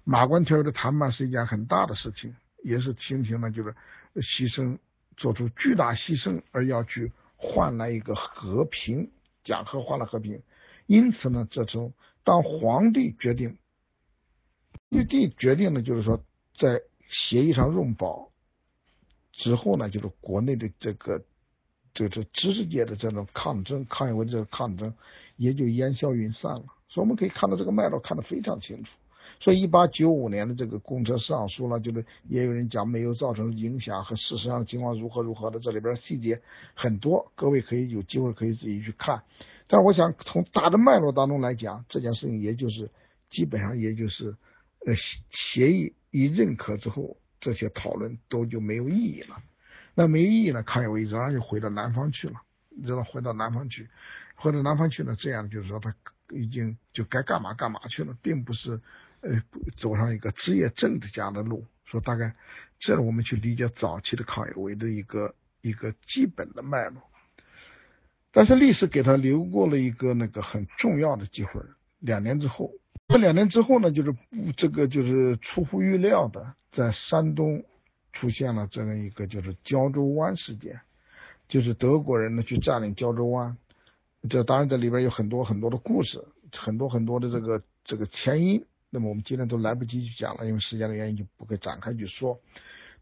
马关条约的谈判是一件很大的事情，也是清廷呢，就是牺牲，做出巨大牺牲，而要去换来一个和平，讲和换了和平。因此呢，这种当皇帝决定，玉帝决定呢，就是说，在协议上用宝之后呢，就是国内的这个。这这知识界的这种抗争，抗有为这个抗争也就烟消云散了。所以我们可以看到这个脉络看得非常清楚。所以一八九五年的这个公车上书呢，就是也有人讲没有造成影响和事实上情况如何如何的，这里边细节很多，各位可以有机会可以自己去看。但我想从大的脉络当中来讲，这件事情也就是基本上也就是呃协议一认可之后，这些讨论都就没有意义了。那没意义呢？康有为仍然就回到南方去了，知道回到南方去，回到南方去呢？这样就是说，他已经就该干嘛干嘛去了，并不是呃走上一个职业政治家的路。说大概这我们去理解早期的康有为的一个一个基本的脉络。但是历史给他留过了一个那个很重要的机会。两年之后，这两年之后呢，就是这个就是出乎预料的，在山东。出现了这样一个就是胶州湾事件，就是德国人呢去占领胶州湾，这当然这里边有很多很多的故事，很多很多的这个这个前因，那么我们今天都来不及去讲了，因为时间的原因就不会展开去说。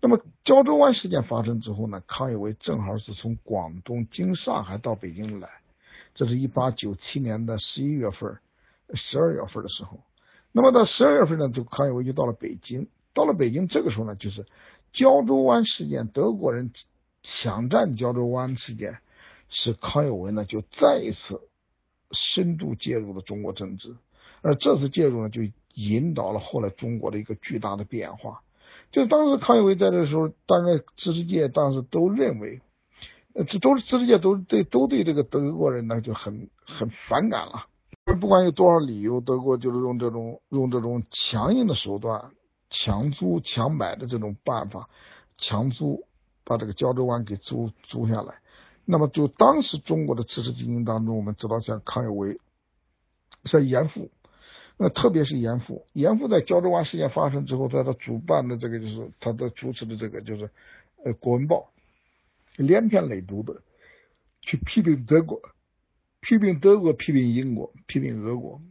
那么胶州湾事件发生之后呢，康有为正好是从广东经上海到北京来，这是一八九七年的十一月份、十二月份的时候。那么到十二月份呢，就康有为就到了北京，到了北京这个时候呢，就是。胶州湾事件，德国人抢占胶州湾事件，使康有为呢就再一次深度介入了中国政治，而这次介入呢，就引导了后来中国的一个巨大的变化。就当时康有为在这时候，大概知识界当时都认为，这都是知识界都对都对这个德国人呢就很很反感了。不管有多少理由，德国就是用这种用这种强硬的手段，强租强买的这种办法，强租把这个胶州湾给租租下来。那么就当时中国的知识精英当中，我们知道像康有为，像严复。那特别是严复，严复在胶州湾事件发生之后，在他主办的这个就是他的主持的这个就是呃《国文报》，连篇累牍的去批评德国，批评德国，批评英国，批评俄国，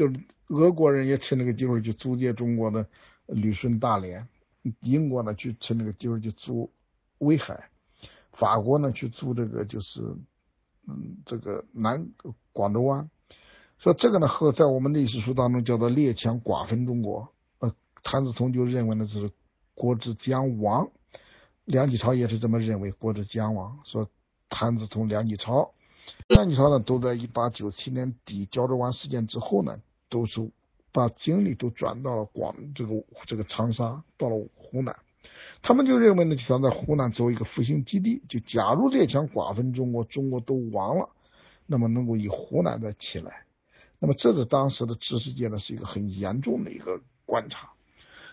就是俄国人也趁那个机会去租借中国的旅顺大连，英国呢去趁那个机会去租威海，法国呢去租这个就是嗯这个南广州湾。说这个呢，和在我们历史书当中叫做列强瓜分中国。呃，谭嗣同就认为呢，这是国之将亡。梁启超也是这么认为，国之将亡。说谭嗣同、梁启超、梁启超呢，都在一八九七年底胶州湾事件之后呢，都是把精力都转到了广这个这个长沙，到了湖南。他们就认为呢，就想在湖南做一个复兴基地。就假如列强瓜分中国，中国都亡了，那么能够以湖南再起来。<laughs> 那么，这个当时的知识界呢，是一个很严重的一个观察。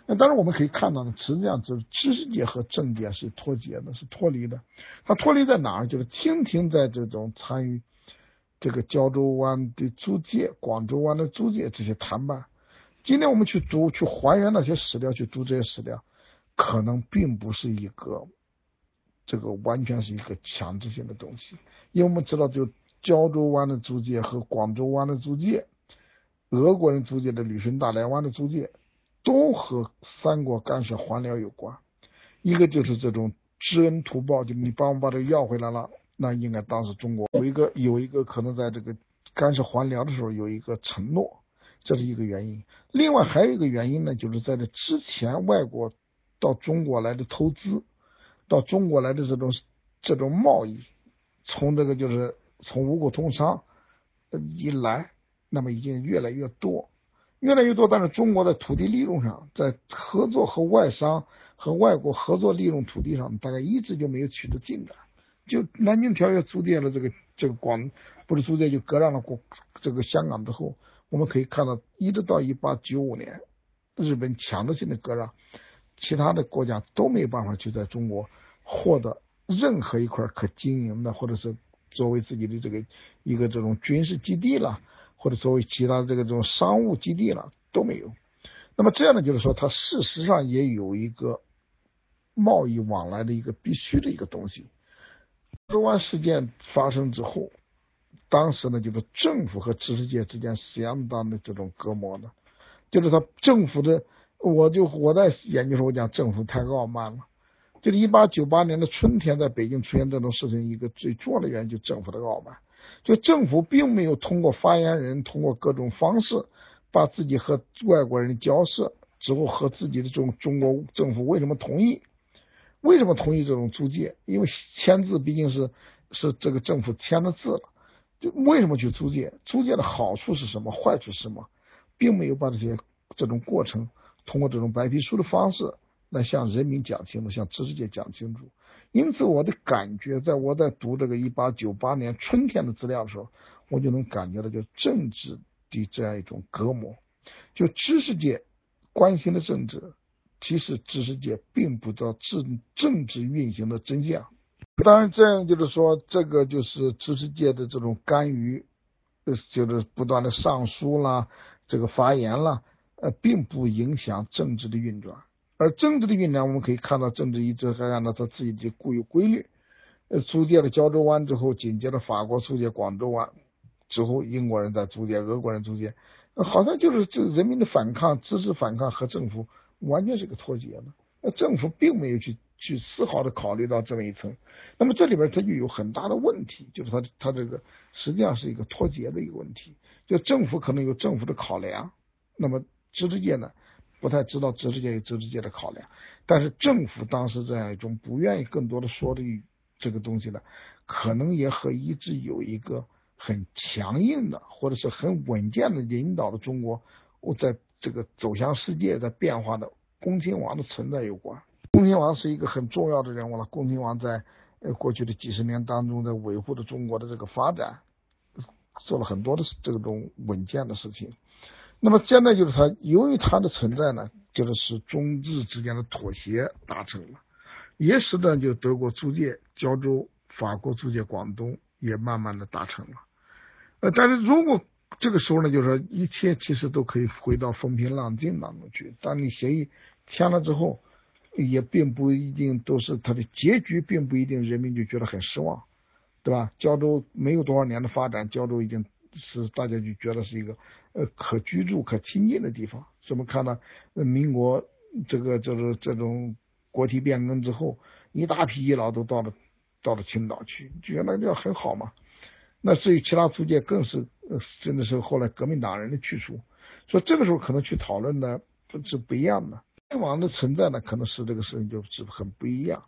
那当然，我们可以看到呢，实际上就是知识界和政界是脱节的，是脱离的。它脱离在哪儿？就是清廷在这种参与这个胶州湾的租界、广州湾的租界这些谈判。今天我们去读、去还原那些史料、去读这些史料，可能并不是一个这个完全是一个强制性的东西，因为我们知道就。胶州湾的租界和广州湾的租界，俄国人租界的旅顺大连湾的租界，都和三国干涉还辽有关。一个就是这种知恩图报，就你帮我把这个要回来了，那应该当时中国有一个有一个可能在这个干涉还辽的时候有一个承诺，这是一个原因。另外还有一个原因呢，就是在这之前外国到中国来的投资，到中国来的这种这种贸易，从这个就是。从五谷通商一来，那么已经越来越多，越来越多。但是中国的土地利用上，在合作和外商和外国合作利用土地上，大概一直就没有取得进展。就南京条约租借了这个这个广，不是租借就割让了国这个香港之后，我们可以看到，一直到一八九五年，日本强制性的割让，其他的国家都没有办法去在中国获得任何一块可经营的或者是。作为自己的这个一个这种军事基地了，或者作为其他这个这种商务基地了都没有。那么这样呢，就是说它事实上也有一个贸易往来的一个必须的一个东西。周湾事件发生之后，当时呢就是政府和知识界之间相当的这种隔膜呢，就是他政府的，我就我在研究时候我讲政府太傲慢了。就是一八九八年的春天，在北京出现这种事情，一个最重要的原因就是政府的傲慢。就政府并没有通过发言人，通过各种方式，把自己和外国人交涉之后，和自己的这种中国政府为什么同意？为什么同意这种租借？因为签字毕竟是是这个政府签的字了。就为什么去租借？租借的好处是什么？坏处是什么？并没有把这些这种过程通过这种白皮书的方式。来向人民讲清楚，向知识界讲清楚。因此，我的感觉，在我在读这个一八九八年春天的资料的时候，我就能感觉到，就政治的这样一种隔膜。就知识界关心的政治，其实知识界并不知道政政治运行的真相。当然，这样就是说，这个就是知识界的这种干预，就是不断的上书啦，这个发言啦，呃，并不影响政治的运转。而政治的运转，我们可以看到，政治一直还按照它自己的固有规律。呃，租借了胶州湾之后，紧接着法国租借广州湾，之后英国人在租借，俄国人租借，好像就是这人民的反抗、知识反抗和政府完全是个脱节的。那政府并没有去去丝毫的考虑到这么一层。那么这里边它就有很大的问题，就是它它这个实际上是一个脱节的一个问题。就政府可能有政府的考量，那么知识界呢？不太知道知识界有知识界的考量，但是政府当时这样一种不愿意更多的说的这个东西呢，可能也和一直有一个很强硬的，或者是很稳健的领导的中国，我在这个走向世界在变化的恭亲王的存在有关。恭亲王是一个很重要的人物了。恭亲王在呃过去的几十年当中，在维护着中国的这个发展，做了很多的这种稳健的事情。那么现在就是他，由于他的存在呢，就是使中日之间的妥协达成了，也使得就德国租界胶州、法国租界广东也慢慢的达成了。呃，但是如果这个时候呢，就是说一切其实都可以回到风平浪静当中去。当你协议签了之后，也并不一定都是它的结局，并不一定人民就觉得很失望，对吧？胶州没有多少年的发展，胶州已经是大家就觉得是一个呃可居住、可亲近的地方。我们看到民国这个就是这种国体变更之后，一大批遗老都到了到了青岛去，觉得这样很好嘛。那至于其他租界，更是真的是后来革命党人的去处，所以这个时候可能去讨论呢是不一样的。天王的存在呢，可能使这个事情就是很不一样。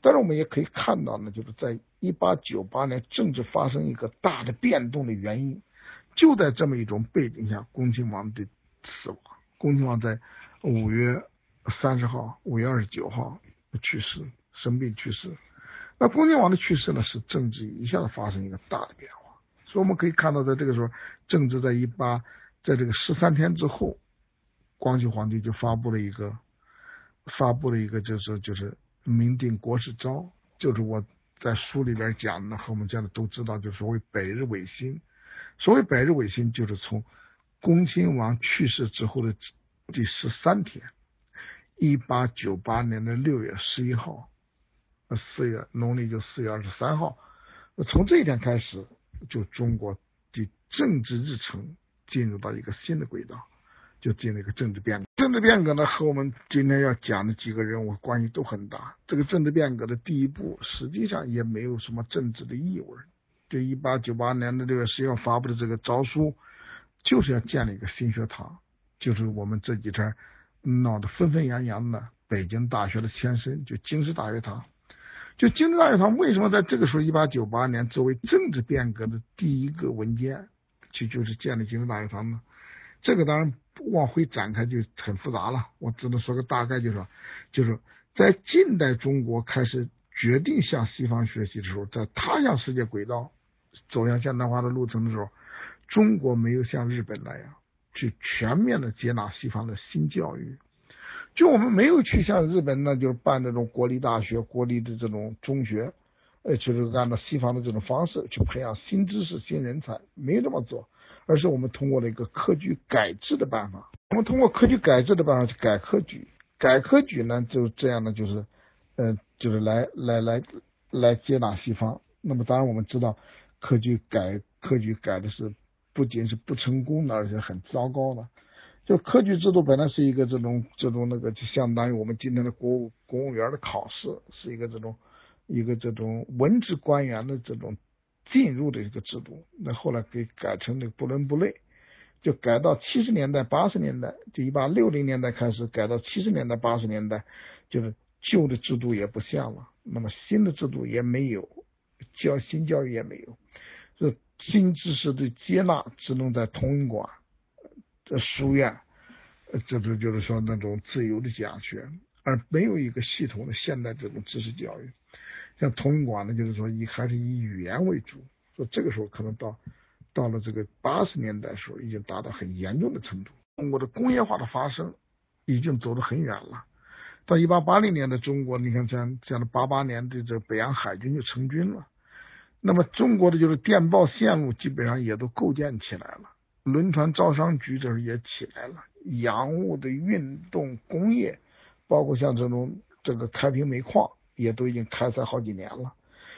但是我们也可以看到呢，就是在一八九八年政治发生一个大的变动的原因，就在这么一种背景下，恭亲王的死亡。恭亲王在五月三十号、五月二十九号去世，生病去世。那恭亲王的去世呢，使政治一下子发生一个大的变化。所以我们可以看到，在这个时候，政治在一八在这个十三天之后。光绪皇帝就发布了一个，发布了一个，就是就是明定国事诏，就是我在书里边讲的，和我们讲的都知道，就所谓百日维新。所谓百日维新，就是从恭亲王去世之后的第十三天，一八九八年的六月十一号，四月农历就四月二十三号，从这一天开始，就中国的政治日程进入到一个新的轨道。就进了一个政治变革，政治变革呢和我们今天要讲的几个人物关系都很大。这个政治变革的第一步实际上也没有什么政治的意味。就一八九八年的六月十一号发布的这个诏书，就是要建立一个新学堂，就是我们这几天闹得纷纷扬扬的北京大学的前身，就京师大学堂。就京师大学堂为什么在这个时候一八九八年作为政治变革的第一个文件，就就是建立京师大学堂呢？这个当然。往回展开就很复杂了，我只能说个大概，就是说，就是在近代中国开始决定向西方学习的时候，在踏向世界轨道、走向现代化的路程的时候，中国没有像日本那样去全面的接纳西方的新教育，就我们没有去像日本那就是办那种国立大学、国立的这种中学，呃，就是按照西方的这种方式去培养新知识、新人才，没这么做。而是我们通过了一个科举改制的办法，我们通过科举改制的办法去改科举，改科举呢，就这样的就是，呃，就是来来来来接纳西方。那么当然我们知道，科举改科举改的是不仅是不成功的，而且很糟糕的。就科举制度本来是一个这种这种那个，就相当于我们今天的国务公务员的考试，是一个这种一个这种文职官员的这种。进入的一个制度，那后来给改成那个不伦不类，就改到七十年代、八十年代，就一八六零年代开始改到七十年代、八十年代，就是旧的制度也不像了，那么新的制度也没有，教新教育也没有，这新知识的接纳只能在通用馆、这书院，这都就是说那种自由的讲学，而没有一个系统的现代这种知识教育。像通用馆呢，就是说以还是以语言为主，说这个时候可能到到了这个八十年代时候，已经达到很严重的程度。中国的工业化的发生已经走得很远了。到一八八零年的中国，你看像像的八八年的这北洋海军就成军了。那么中国的就是电报线路基本上也都构建起来了，轮船招商局这也起来了，洋务的运动工业，包括像这种这个开平煤矿。也都已经开采好几年了，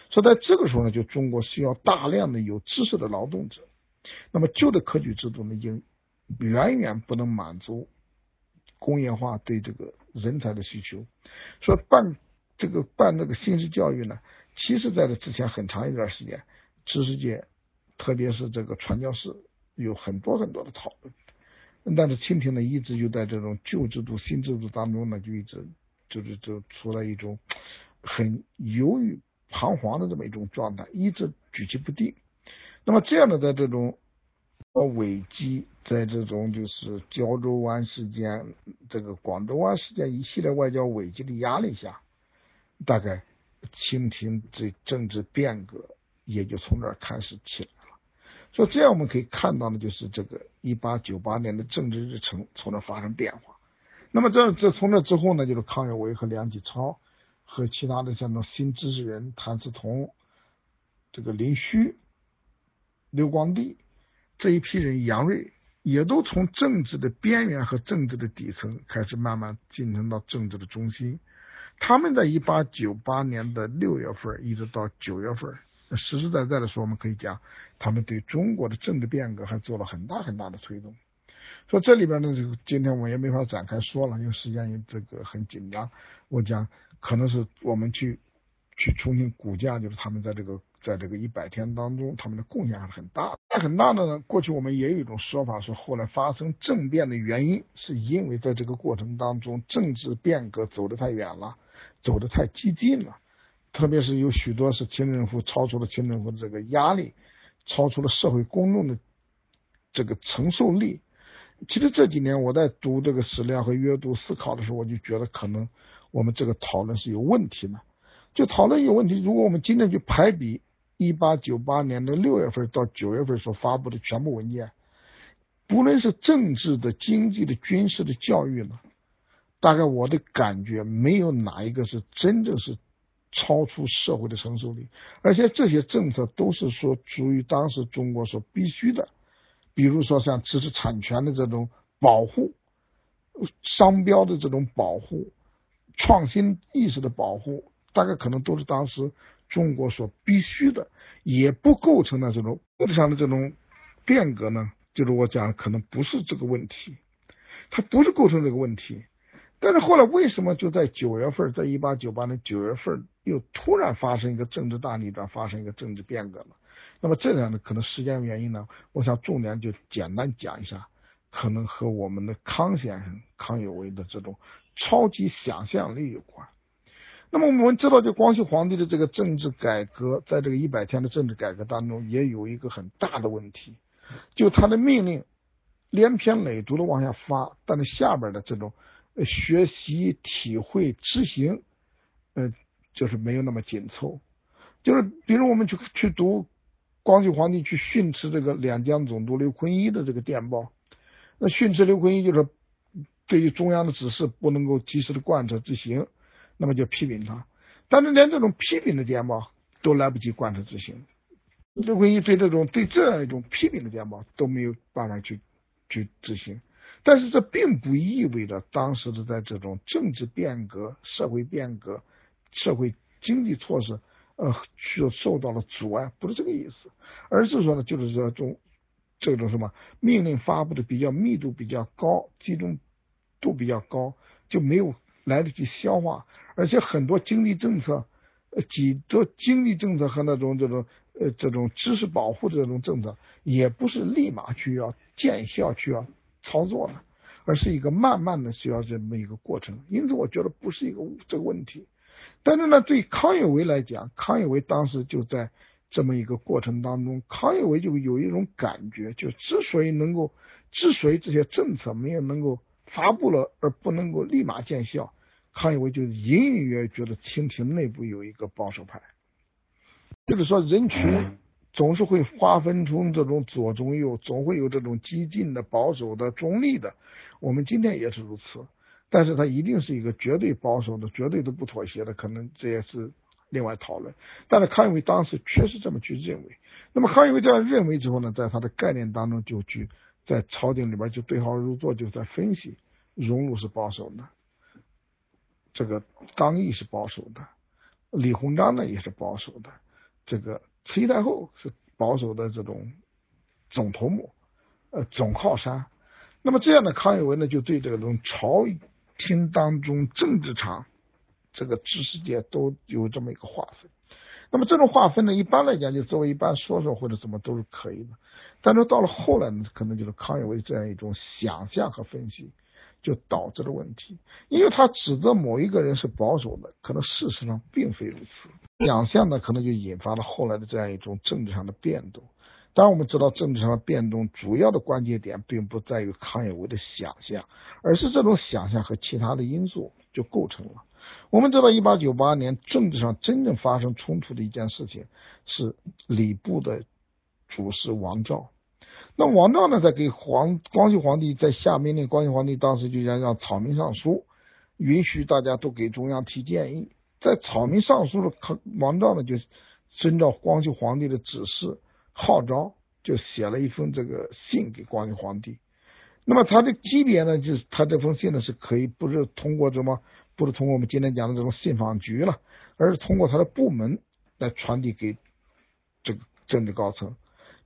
所以在这个时候呢，就中国需要大量的有知识的劳动者。那么旧的科举制度呢，已经远远不能满足工业化对这个人才的需求。说办这个办这个新式教育呢，其实在这之前很长一段时间，知识界特别是这个传教士有很多很多的讨论。但是清廷呢，一直就在这种旧制度、新制度当中呢，就一直就是就出了一种。很犹豫、彷徨的这么一种状态，一直举棋不定。那么这样的在这种呃危机，在这种就是胶州湾事件、这个广州湾事件一系列外交危机的压力下，大概清廷这政治变革也就从这儿开始起来。所以这样我们可以看到呢，就是这个一八九八年的政治日程从这发生变化。那么这这从这之后呢，就是康有为和梁启超和其他的像那新知识人谭嗣同、这个林虚。刘光第这一批人，杨锐也都从政治的边缘和政治的底层开始慢慢进程到政治的中心。他们在一八九八年的六月份一直到九月份，实实在在的说，我们可以讲，他们对中国的政治变革还做了很大很大的推动。说这里边呢，就今天我也没法展开说了，因为时间也这个很紧张。我讲可能是我们去去重新估价，就是他们在这个。在这个一百天当中，他们的贡献还是很大的。很大的呢，过去我们也有一种说法，说后来发生政变的原因，是因为在这个过程当中，政治变革走得太远了，走得太激进了。特别是有许多是清政府超出了清政府的这个压力，超出了社会公众的这个承受力。其实这几年我在读这个史料和阅读思考的时候，我就觉得可能我们这个讨论是有问题的。就讨论有问题，如果我们今天去排比。一八九八年的六月份到九月份所发布的全部文件，不论是政治的、经济的、军事的、教育呢，大概我的感觉没有哪一个是真正是超出社会的承受力，而且这些政策都是说属于当时中国所必须的，比如说像知识产权的这种保护、商标的这种保护、创新意识的保护，大概可能都是当时。中国所必须的，也不构成的这种物质上的这种变革呢，就是我讲可能不是这个问题，它不是构成这个问题。但是后来为什么就在九月份，在一八九八年九月份又突然发生一个政治大逆转，发生一个政治变革了？那么这样的可能时间原因呢，我想重点就简单讲一下，可能和我们的康先生康有为的这种超级想象力有关。那么我们知道，就光绪皇帝的这个政治改革，在这个一百天的政治改革当中，也有一个很大的问题，就他的命令连篇累牍的往下发，但是下边的这种学习、体会、执行，呃，就是没有那么紧凑。就是比如我们去去读光绪皇帝去训斥这个两江总督刘坤一的这个电报，那训斥刘坤一就是对于中央的指示不能够及时的贯彻执行。那么就批评他，但是连这种批评的电报都来不及贯彻执行，刘坤一对这种对这样一种批评的电报都没有办法去去执行。但是这并不意味着当时的在这种政治变革、社会变革、社会经济措施呃受受到了阻碍，不是这个意思，而是说呢，就是这种这种什么命令发布的比较密度比较高、集中度比较高，就没有。来得及消化，而且很多经济政策，呃，几多经济政策和那种这种呃这种知识保护的这种政策，也不是立马去要见效去要操作的，而是一个慢慢的需要这么一个过程。因此，我觉得不是一个这个问题。但是呢，对康有为来讲，康有为当时就在这么一个过程当中，康有为就有一种感觉，就之所以能够，之所以这些政策没有能够发布了而不能够立马见效。康有为就隐隐约约觉得清廷内部有一个保守派，就是说人群总是会划分出这种左中右，总会有这种激进的、保守的、中立的。我们今天也是如此，但是他一定是一个绝对保守的、绝对的不妥协的，可能这也是另外讨论。但是康有为当时确实这么去认为。那么康有为这样认为之后呢，在他的概念当中就去在朝廷里边就对号入座，就在分析荣禄是保守的。这个刚毅是保守的，李鸿章呢也是保守的，这个慈禧太后是保守的这种总头目，呃总靠山。那么这样的康有为呢，就对这种朝廷当中政治场这个知识界都有这么一个划分。那么这种划分呢，一般来讲就作为一般说说或者怎么都是可以的。但是到了后来呢，可能就是康有为这样一种想象和分析。就导致了问题，因为他指责某一个人是保守的，可能事实上并非如此。想象呢，可能就引发了后来的这样一种政治上的变动。当，我们知道政治上的变动主要的关键点并不在于康有为的想象，而是这种想象和其他的因素就构成了。我们知道，一八九八年政治上真正发生冲突的一件事情是礼部的主事王照。那王照呢，在给皇光绪皇帝在下命令，光绪皇帝当时就想让草民上书，允许大家都给中央提建议。在草民上书的王照呢，就遵照光绪皇帝的指示号召，就写了一封这个信给光绪皇帝。那么他的级别呢，就是他这封信呢是可以不是通过什么，不是通过我们今天讲的这种信访局了，而是通过他的部门来传递给这个政治高层。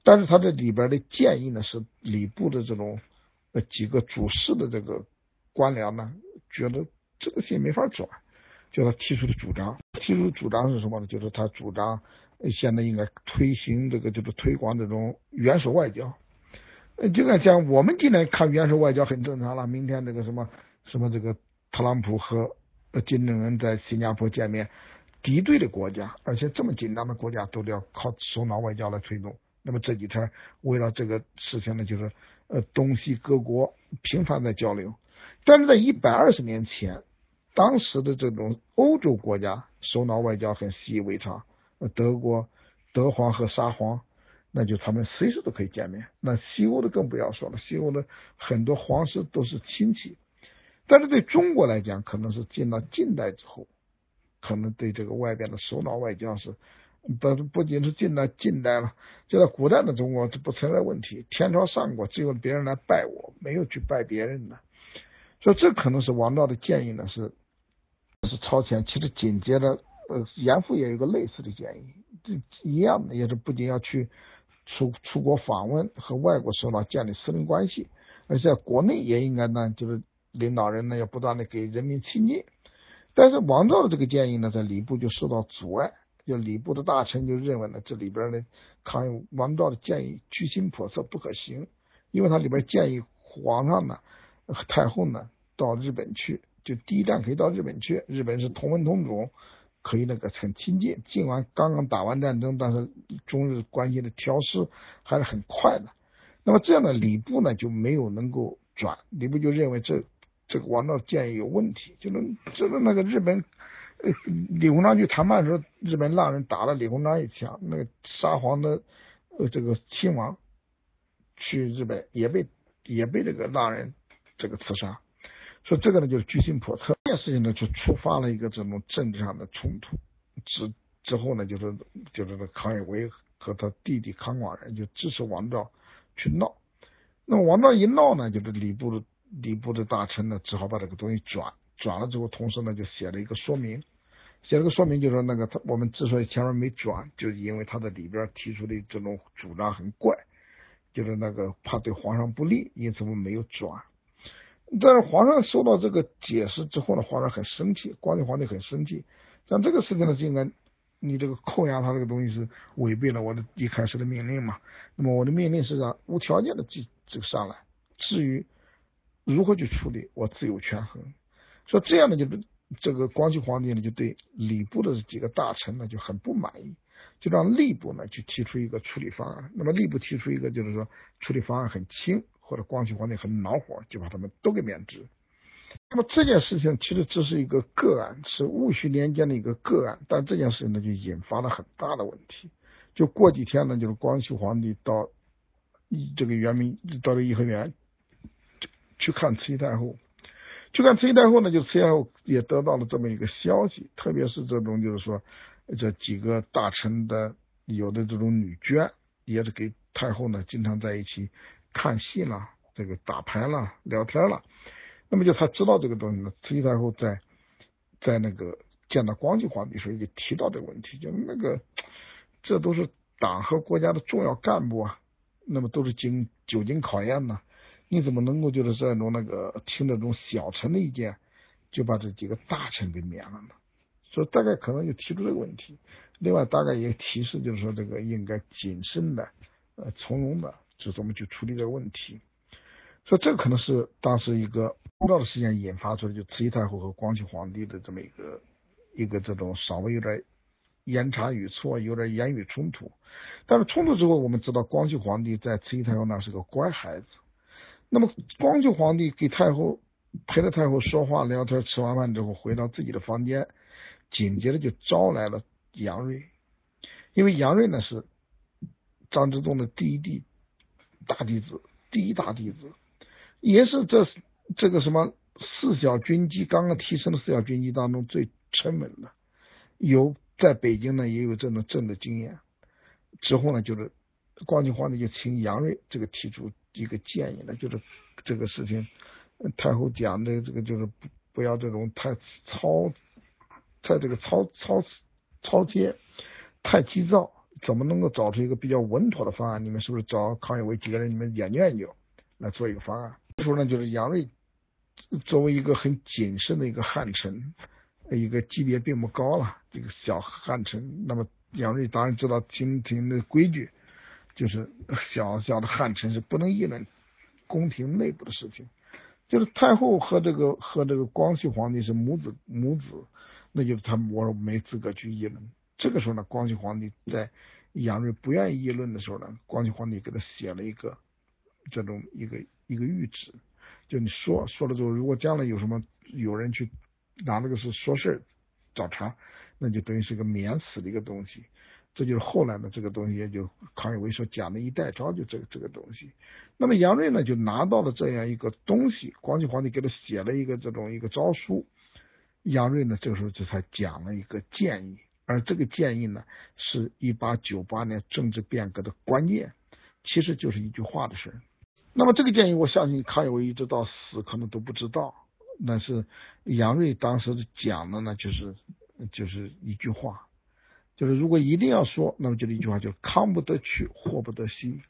但是他这里边的建议呢，是礼部的这种呃几个主事的这个官僚呢，觉得这个信没法转。就他提出的主张，提出的主张是什么呢？就是他主张现在应该推行这个，就是推广这种元首外交。呃，就看像我们今天看元首外交很正常了。明天这个什么什么这个特朗普和金正恩在新加坡见面，敌对的国家，而且这么紧张的国家，都得要靠首脑外交来推动。那么这几天为了这个事情呢，就是呃东西各国频繁在交流，但是在一百二十年前。当时的这种欧洲国家首脑外交很习以为常，德国德皇和沙皇，那就他们随时都可以见面。那西欧的更不要说了，西欧的很多皇室都是亲戚。但是对中国来讲，可能是进到近代之后，可能对这个外边的首脑外交是不不仅是进到近代了，就在古代的中国这不存在问题。天朝上国只有别人来拜我，没有去拜别人的。所以这可能是王道的建议呢是。是超前，其实紧接着，呃，严复也有个类似的建议，这一样的，也是不仅要去出出国访问和外国首脑建立私人关系，而且在国内也应该呢，就是领导人呢要不断的给人民亲近。但是王照的这个建议呢，在礼部就受到阻碍，就礼部的大臣就认为呢，这里边呢，抗王照的建议居心叵测，不可行，因为他里边建议皇上呢，太后呢到日本去。就第一站可以到日本去，日本是同文同种，可以那个很亲近。尽管刚刚打完战争，但是中日关系的调试还是很快的。那么这样的礼部呢就没有能够转，礼部就认为这这个王道建议有问题，就能就是那个日本呃李鸿章去谈判的时候，日本浪人打了李鸿章一枪，那个沙皇的呃这个亲王去日本也被也被这个浪人这个刺杀。所以这个呢，就是居心叵测。这件事情呢，就触发了一个这种政治上的冲突。之之后呢，就是就是康有为和他弟弟康广仁就支持王照去闹。那么王照一闹呢，就是礼部的礼部的大臣呢，只好把这个东西转转了之后，同时呢，就写了一个说明，写了个说明，就是说那个他我们之所以前面没转，就是因为他的里边提出的这种主张很怪，就是那个怕对皇上不利，因此我们没有转。但是皇上收到这个解释之后呢，皇上很生气，光绪皇帝很生气。像这个事情呢，就应该你这个扣押他这个东西是违背了我的一开始的命令嘛。那么我的命令是让无条件的这这个上来，至于如何去处理，我自有权衡。说这样呢，就这个光绪皇帝呢，就对礼部的几个大臣呢就很不满意，就让吏部呢去提出一个处理方案。那么吏部提出一个就是说处理方案很轻。或者光绪皇帝很恼火，就把他们都给免职。那么这件事情其实只是一个个案，是戊戌年间的一个个案，但这件事情呢就引发了很大的问题。就过几天呢，就是光绪皇帝到这个圆明到了颐和园去看慈禧太后，去看慈禧太后呢，就慈禧太后也得到了这么一个消息，特别是这种就是说这几个大臣的有的这种女眷，也是给太后呢经常在一起。看戏了，这个打牌了，聊天了，那么就他知道这个东西呢。慈禧太后在在那个见到光绪皇帝时候，就提到这个问题，就那个这都是党和国家的重要干部啊，那么都是经久经考验呢，你怎么能够就是这种那个听这种小臣的意见，就把这几个大臣给免了呢？所以大概可能就提出这个问题。另外，大概也提示就是说，这个应该谨慎的，呃，从容的。是怎么去处理这个问题？所以这个可能是当时一个重要的事件引发出来，就慈禧太后和光绪皇帝的这么一个一个这种稍微有点言差语错，有点言语冲突。但是冲突之后，我们知道光绪皇帝在慈禧太后那是个乖孩子。那么光绪皇帝给太后陪着太后说话聊天，吃完饭之后回到自己的房间，紧接着就招来了杨瑞，因为杨瑞呢是张之洞的第一弟大弟子，第一大弟子，也是这这个什么四小军机刚刚提升的四小军机当中最沉稳的，有在北京呢也有这种政治经验。之后呢，就是光绪皇帝就请杨瑞这个提出。一个建议呢，就是这个事情，太后讲的这个就是不不要这种太操，太这个操操操贴，太急躁，怎么能够找出一个比较稳妥的方案？你们是不是找康有为几个人，你们研究研究来做一个方案？这时候呢，就是杨瑞作为一个很谨慎的一个汉臣，一个级别并不高了，这个小汉臣，那么杨瑞当然知道宫廷的规矩。就是小小的汉臣是不能议论宫廷内部的事情，就是太后和这个和这个光绪皇帝是母子母子，那就是他我没资格去议论。这个时候呢，光绪皇帝在杨瑞不愿意议论的时候呢，光绪皇帝给他写了一个这种一个一个谕旨，就你说说了之后，如果将来有什么有人去拿这个事说事找茬，那就等于是个免死的一个东西。这就是后来呢这个东西，也就康有为说讲的一代诏，就这个这个东西。那么杨锐呢，就拿到了这样一个东西，光绪皇帝给他写了一个这种一个诏书。杨锐呢，这个时候就才讲了一个建议，而这个建议呢，是一八九八年政治变革的关键，其实就是一句话的事那么这个建议，我相信康有为一直到死可能都不知道，但是杨锐当时讲的呢，就是就是一句话。就是如果一定要说，那么就是一句话，就是康不得去，祸不得息。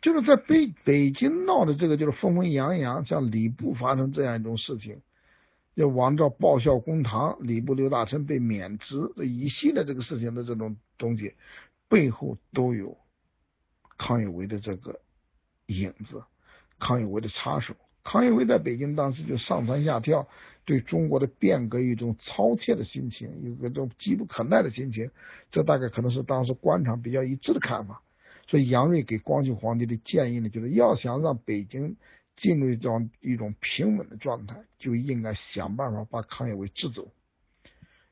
就是在北北京闹的这个，就是纷纷扬扬，像礼部发生这样一种事情，要王昭报效公堂，礼部刘大臣被免职，这一系列这个事情的这种东西，背后都有康有为的这个影子，康有为的插手。康有为在北京当时就上蹿下跳，对中国的变革一种操切的心情，有个这种急不可耐的心情，这大概可能是当时官场比较一致的看法。所以杨锐给光绪皇帝的建议呢，就是要想让北京进入一种一种平稳的状态，就应该想办法把康有为治走。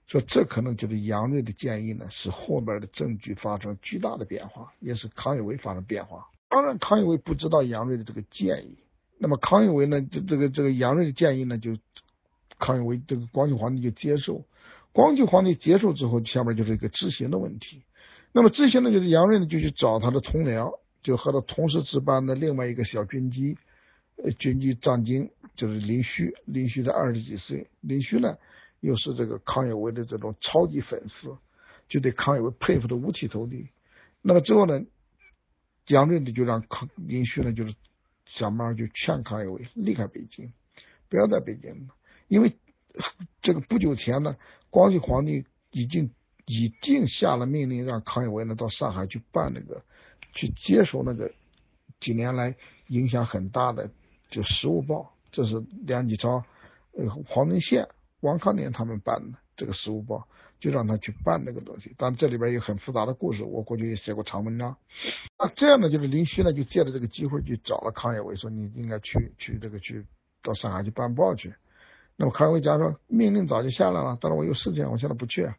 说这可能就是杨锐的建议呢，使后边的证据发生巨大的变化，也是康有为发生变化。当然，康有为不知道杨锐的这个建议。那么康有为呢？这这个这个杨锐的建议呢，就康有为这个光绪皇帝就接受。光绪皇帝接受之后，下面就是一个执行的问题。那么执行呢，就是杨锐呢就去找他的同僚，就和他同时值班的另外一个小军机，军机张京，就是林旭。林旭才二十几岁，林旭呢又是这个康有为的这种超级粉丝，就对康有为佩服的五体投地。那么之后呢，杨锐呢就让康林旭呢就是。想办法就劝康有为离开北京，不要在北京了，因为这个不久前呢，光绪皇帝已经已经下了命令，让康有为呢到上海去办那个，去接手那个几年来影响很大的就《时务报》，这是梁启超、呃黄文宪、王康年他们办的这个《时务报》。就让他去办那个东西，但这里边有很复杂的故事，我过去也写过长文章。那这样呢，就是林旭呢就借着这个机会去找了康有为，说你应该去去这个去到上海去办报去。那么康有为讲说，命令早就下来了，但是我有事情，我现在不去。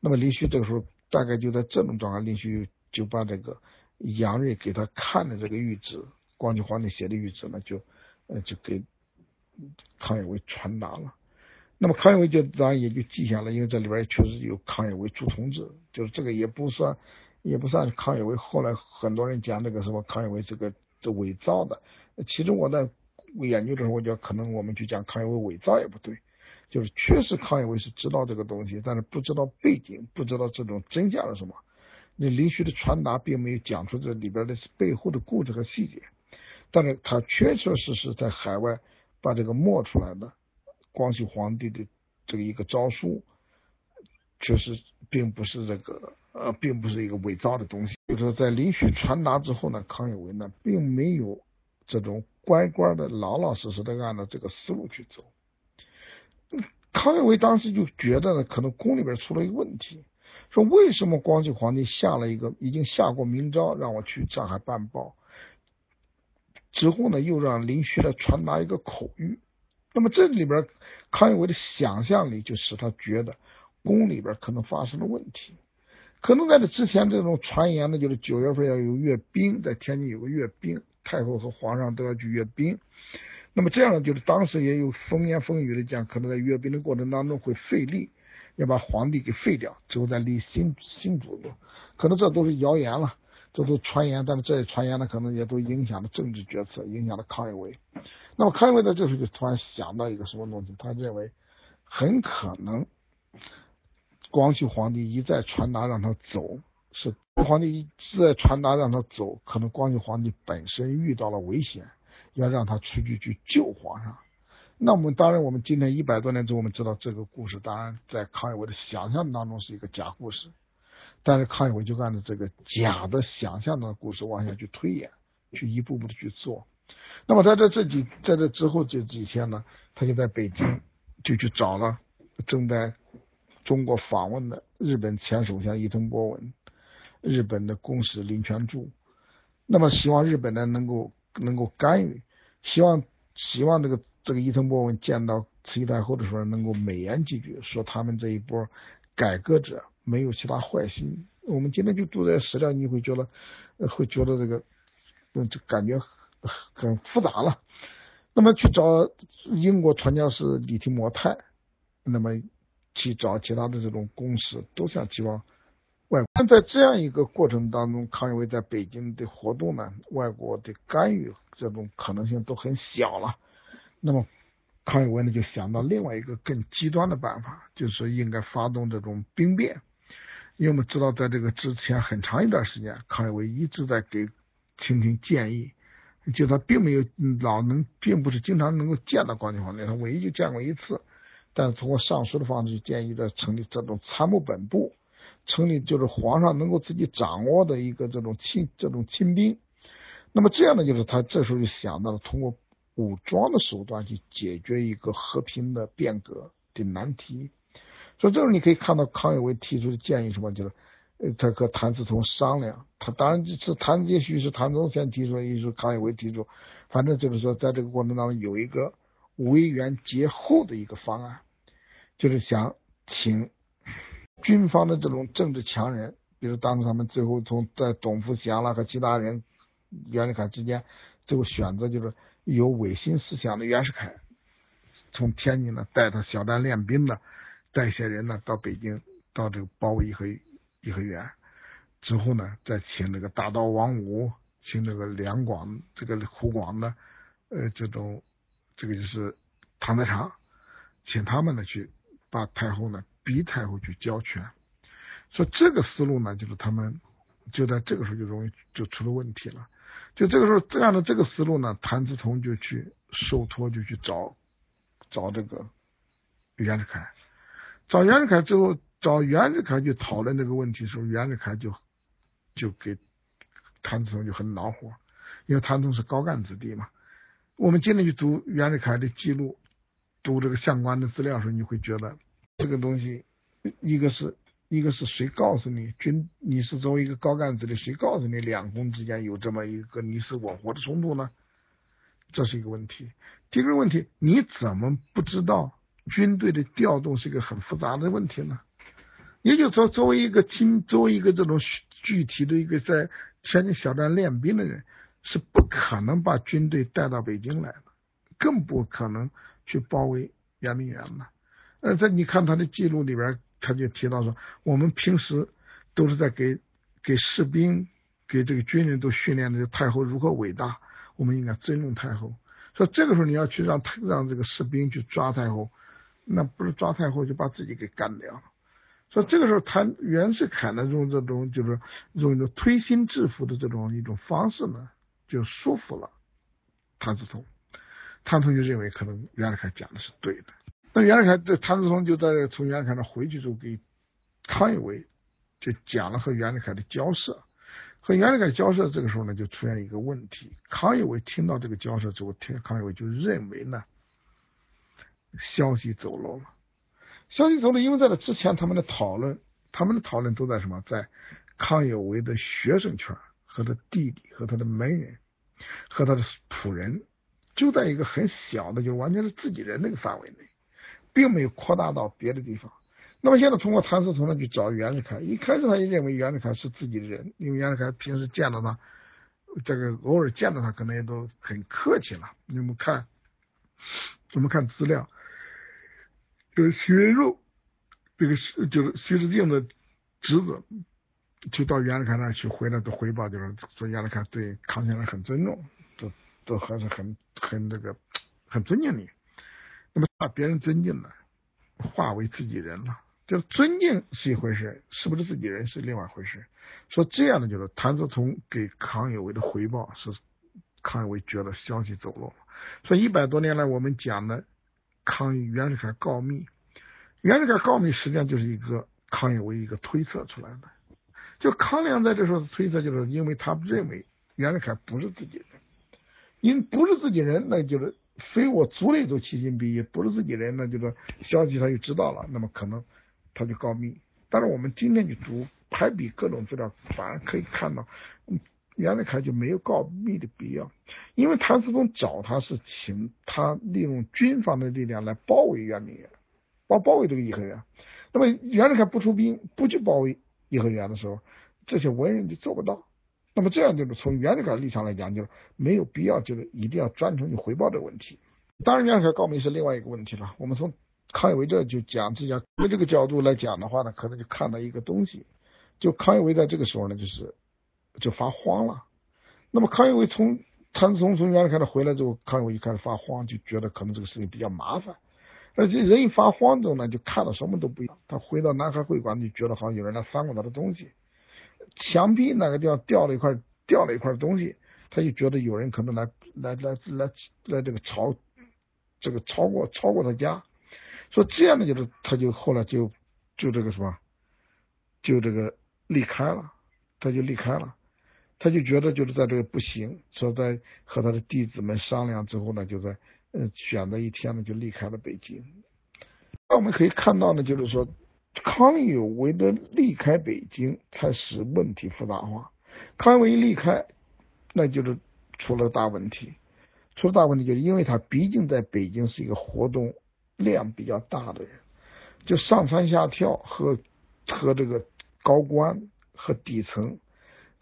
那么林旭这个时候大概就在这种状态，林旭就把这个杨锐给他看的这个谕旨，光绪皇帝写的谕旨呢，就呃就给康有为传达了。那么康有为就当然也就记下了，因为这里边确实有康有为朱同志，就是这个也不算，也不算康有为。后来很多人讲这个什么康有为这个这伪造的，其实我在研究的时候，我觉得可能我们去讲康有为伪造也不对，就是确实康有为是知道这个东西，但是不知道背景，不知道这种真相是什么。那林旭的传达并没有讲出这里边的背后的故事和细节，但是他确确实实在海外把这个摸出来的。光绪皇帝的这个一个诏书，确实并不是这个呃，并不是一个伪造的东西。就是，在林旭传达之后呢，康有为呢，并没有这种乖乖的、老老实实的按照这个思路去走。康有为当时就觉得呢，可能宫里边出了一个问题，说为什么光绪皇帝下了一个已经下过明诏，让我去上海办报，之后呢又让林旭来传达一个口谕。那么这里边康有为的想象力就使他觉得宫里边可能发生了问题，可能在这之前这种传言呢，就是九月份要有阅兵，在天津有个阅兵，太后和皇上都要去阅兵。那么这样呢，就是当时也有风言风语的讲，可能在阅兵的过程当中会废立，要把皇帝给废掉，之后再立新新主子，可能这都是谣言了，这都传言，但是这些传言呢，可能也都影响了政治决策，影响了康有为。那么康有为在这时候就突然想到一个什么东西，他认为很可能光绪皇帝一再传达让他走，是皇帝一再传达让他走，可能光绪皇帝本身遇到了危险。要让他出去去救皇上，那我们当然，我们今天一百多年之后，我们知道这个故事，当然在康有为的想象当中是一个假故事，但是康有为就按照这个假的想象的故事往下去推演，去一步步的去做。那么在这这几在这之后这几天呢，他就在北京就去找了正在中国访问的日本前首相伊藤博文、日本的公使林泉柱，那么希望日本呢能够。能够干预，希望希望这个这个伊藤博文见到慈禧太后的时候，能够美言几句，说他们这一波改革者没有其他坏心。我们今天就读这些史料，你会觉得会觉得这个嗯，就感觉很复杂了。那么去找英国传教士李提摩太，那么去找其他的这种公司，都想希望。外但在这样一个过程当中，康有为在北京的活动呢，外国的干预这种可能性都很小了。那么康有为呢就想到另外一个更极端的办法，就是应该发动这种兵变。因为我们知道，在这个之前很长一段时间，康有为一直在给清廷建议，就他并没有老能，并不是经常能够见到光绪皇帝，他唯一就见过一次，但是通过上书的方式建议的成立这种参谋本部。成立就是皇上能够自己掌握的一个这种亲这种亲兵，那么这样呢，就是他这时候就想到了通过武装的手段去解决一个和平的变革的难题。所以这时候你可以看到康有为提出的建议什么，就是呃，他和谭嗣同商量，他当然是谭也许是谭嗣同先提出，也是康有为提出，反正就是说在这个过程当中有一个为援节后的一个方案，就是想请。军方的这种政治强人，比如当时他们最后从在董福祥了和其他人袁世凯之间，最后选择就是有维新思想的袁世凯，从天津呢带他小站练兵的，带一些人呢到北京，到这个包围颐和颐和园，之后呢再请那个大刀王五，请那个两广这个湖广的呃这种这个就是唐德常，请他们呢去把太后呢。逼太后去交权，所以这个思路呢，就是他们就在这个时候就容易就出了问题了。就这个时候这样的这个思路呢，谭嗣同就去受托，就去找找这个袁世凯，找袁世凯之后，找袁世凯去讨论这个问题的时候，袁世凯就就给谭嗣同就很恼火，因为谭嗣同是高干子弟嘛。我们今天去读袁世凯的记录，读这个相关的资料的时候，你会觉得。这个东西，一个是一个是谁告诉你军你是作为一个高干子弟，谁告诉你两宫之间有这么一个你死我活的冲突呢？这是一个问题。第二个问题，你怎么不知道军队的调动是一个很复杂的问题呢？也就是说，作为一个亲，作为一个这种具体的一个在天津小站练兵的人，是不可能把军队带到北京来的，更不可能去包围圆明园的。呃，在你看他的记录里边，他就提到说，我们平时都是在给给士兵、给这个军人都训练的太后如何伟大，我们应该尊重太后。说这个时候你要去让让这个士兵去抓太后，那不是抓太后就把自己给干掉了。所以这个时候谭袁世凯呢用这种就是用一种推心置腹的这种一种方式呢，就说服了谭嗣同。谭嗣同就认为可能袁世凯讲的是对的。那袁世凯这谭嗣同就在从袁世凯那回去之后，给康有为就讲了和袁世凯的交涉，和袁世凯交涉这个时候呢，就出现一个问题。康有为听到这个交涉之后，听康有为就认为呢，消息走漏了。消息走漏，因为在这之前他们的讨论他们的讨论都在什么？在康有为的学生圈和他弟弟和他的门人和他的仆人，就在一个很小的，就完全是自己人那个范围内，并没有扩大到别的地方。那么现在通过谭嗣同呢去找袁世凯，一开始他也认为袁世凯是自己人，因为袁世凯平时见到他，这个偶尔见到他可能也都很客气了。你们看，怎么看资料？这个徐文入，这个是就是徐世敬的侄子，就到袁世凯那去回来的回报，就是说袁世凯对康先生很尊重，都都还是很很这个很尊敬你。那么把别人尊敬的化为自己人了，就是尊敬是一回事，是不是自己人是另外一回事。说这样的就是谭嗣同给康有为的回报是康有为觉得消息走漏了。所以一百多年来我们讲的。康袁世凯告密，袁世凯告密实际上就是一个康有为一个推测出来的。就康梁在这时候的推测，就是因为他认为袁世凯不是自己人，因不是自己人，那就是非我族类都其心必异，不是自己人，那就是消息他就知道了，那么可能他就告密。但是我们今天去读排比各种资料，反而可以看到。袁世凯就没有告密的必要，因为谭嗣同找他是请他利用军方的力量来包围圆明园，包包围这个颐和园。那么袁世凯不出兵，不去包围颐和园的时候，这些文人就做不到。那么这样就是从袁世凯立场来讲，就是没有必要，就是一定要专程去回报这个问题。当然，袁世凯告密是另外一个问题了。我们从康有为这就讲，这讲从这个角度来讲的话呢，可能就看到一个东西，就康有为在这个时候呢，就是。就发慌了。那么康有为从谭嗣同从袁世凯那回来之后，康有为一开始发慌，就觉得可能这个事情比较麻烦。而且人一发慌之后呢，就看到什么都不一样。他回到南海会馆，就觉得好像有人来翻过他的东西。墙壁那个地方掉了一块掉了一块东西，他就觉得有人可能来来来来来这个超这个超过超过他家。所以这样的就是他就后来就就这个什么就这个离开了，他就离开了。他就觉得就是在这个不行，说在和他的弟子们商量之后呢，就在嗯选择一天呢就离开了北京。那我们可以看到呢，就是说康有为的离开北京，才使问题复杂化。康有为一离开，那就是出了大问题。出了大问题，就是因为他毕竟在北京是一个活动量比较大的人，就上蹿下跳和和这个高官和底层。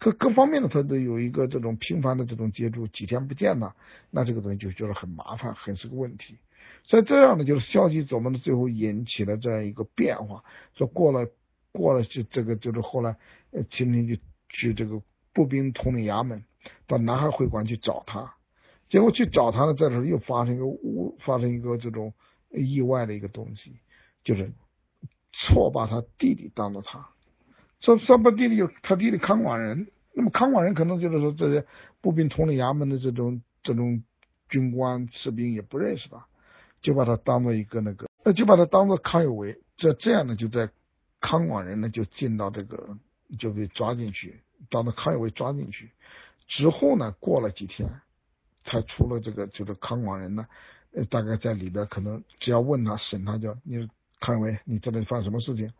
各各方面的他都有一个这种频繁的这种接触，几天不见呢，那这个东西就觉得很麻烦，很是个问题。所以这样呢，就是消极怎么的，最后引起了这样一个变化。说过了过了，就这个就是后来，呃，秦廷就去这个步兵统领衙门到南海会馆去找他，结果去找他呢，这时候又发生一个误，发生一个这种意外的一个东西，就是错把他弟弟当做他。说说把弟弟就他弟弟康广仁，那么康广仁可能就是说这些步兵统领衙门的这种这种军官士兵也不认识吧，就把他当做一个那个，那就把他当做康有为，这这样呢就在康广仁呢就进到这个就被抓进去，当做康有为抓进去。之后呢，过了几天才出了这个就是康广仁呢，大概在里边可能只要问他审他就你康有为你这里发生什么事情，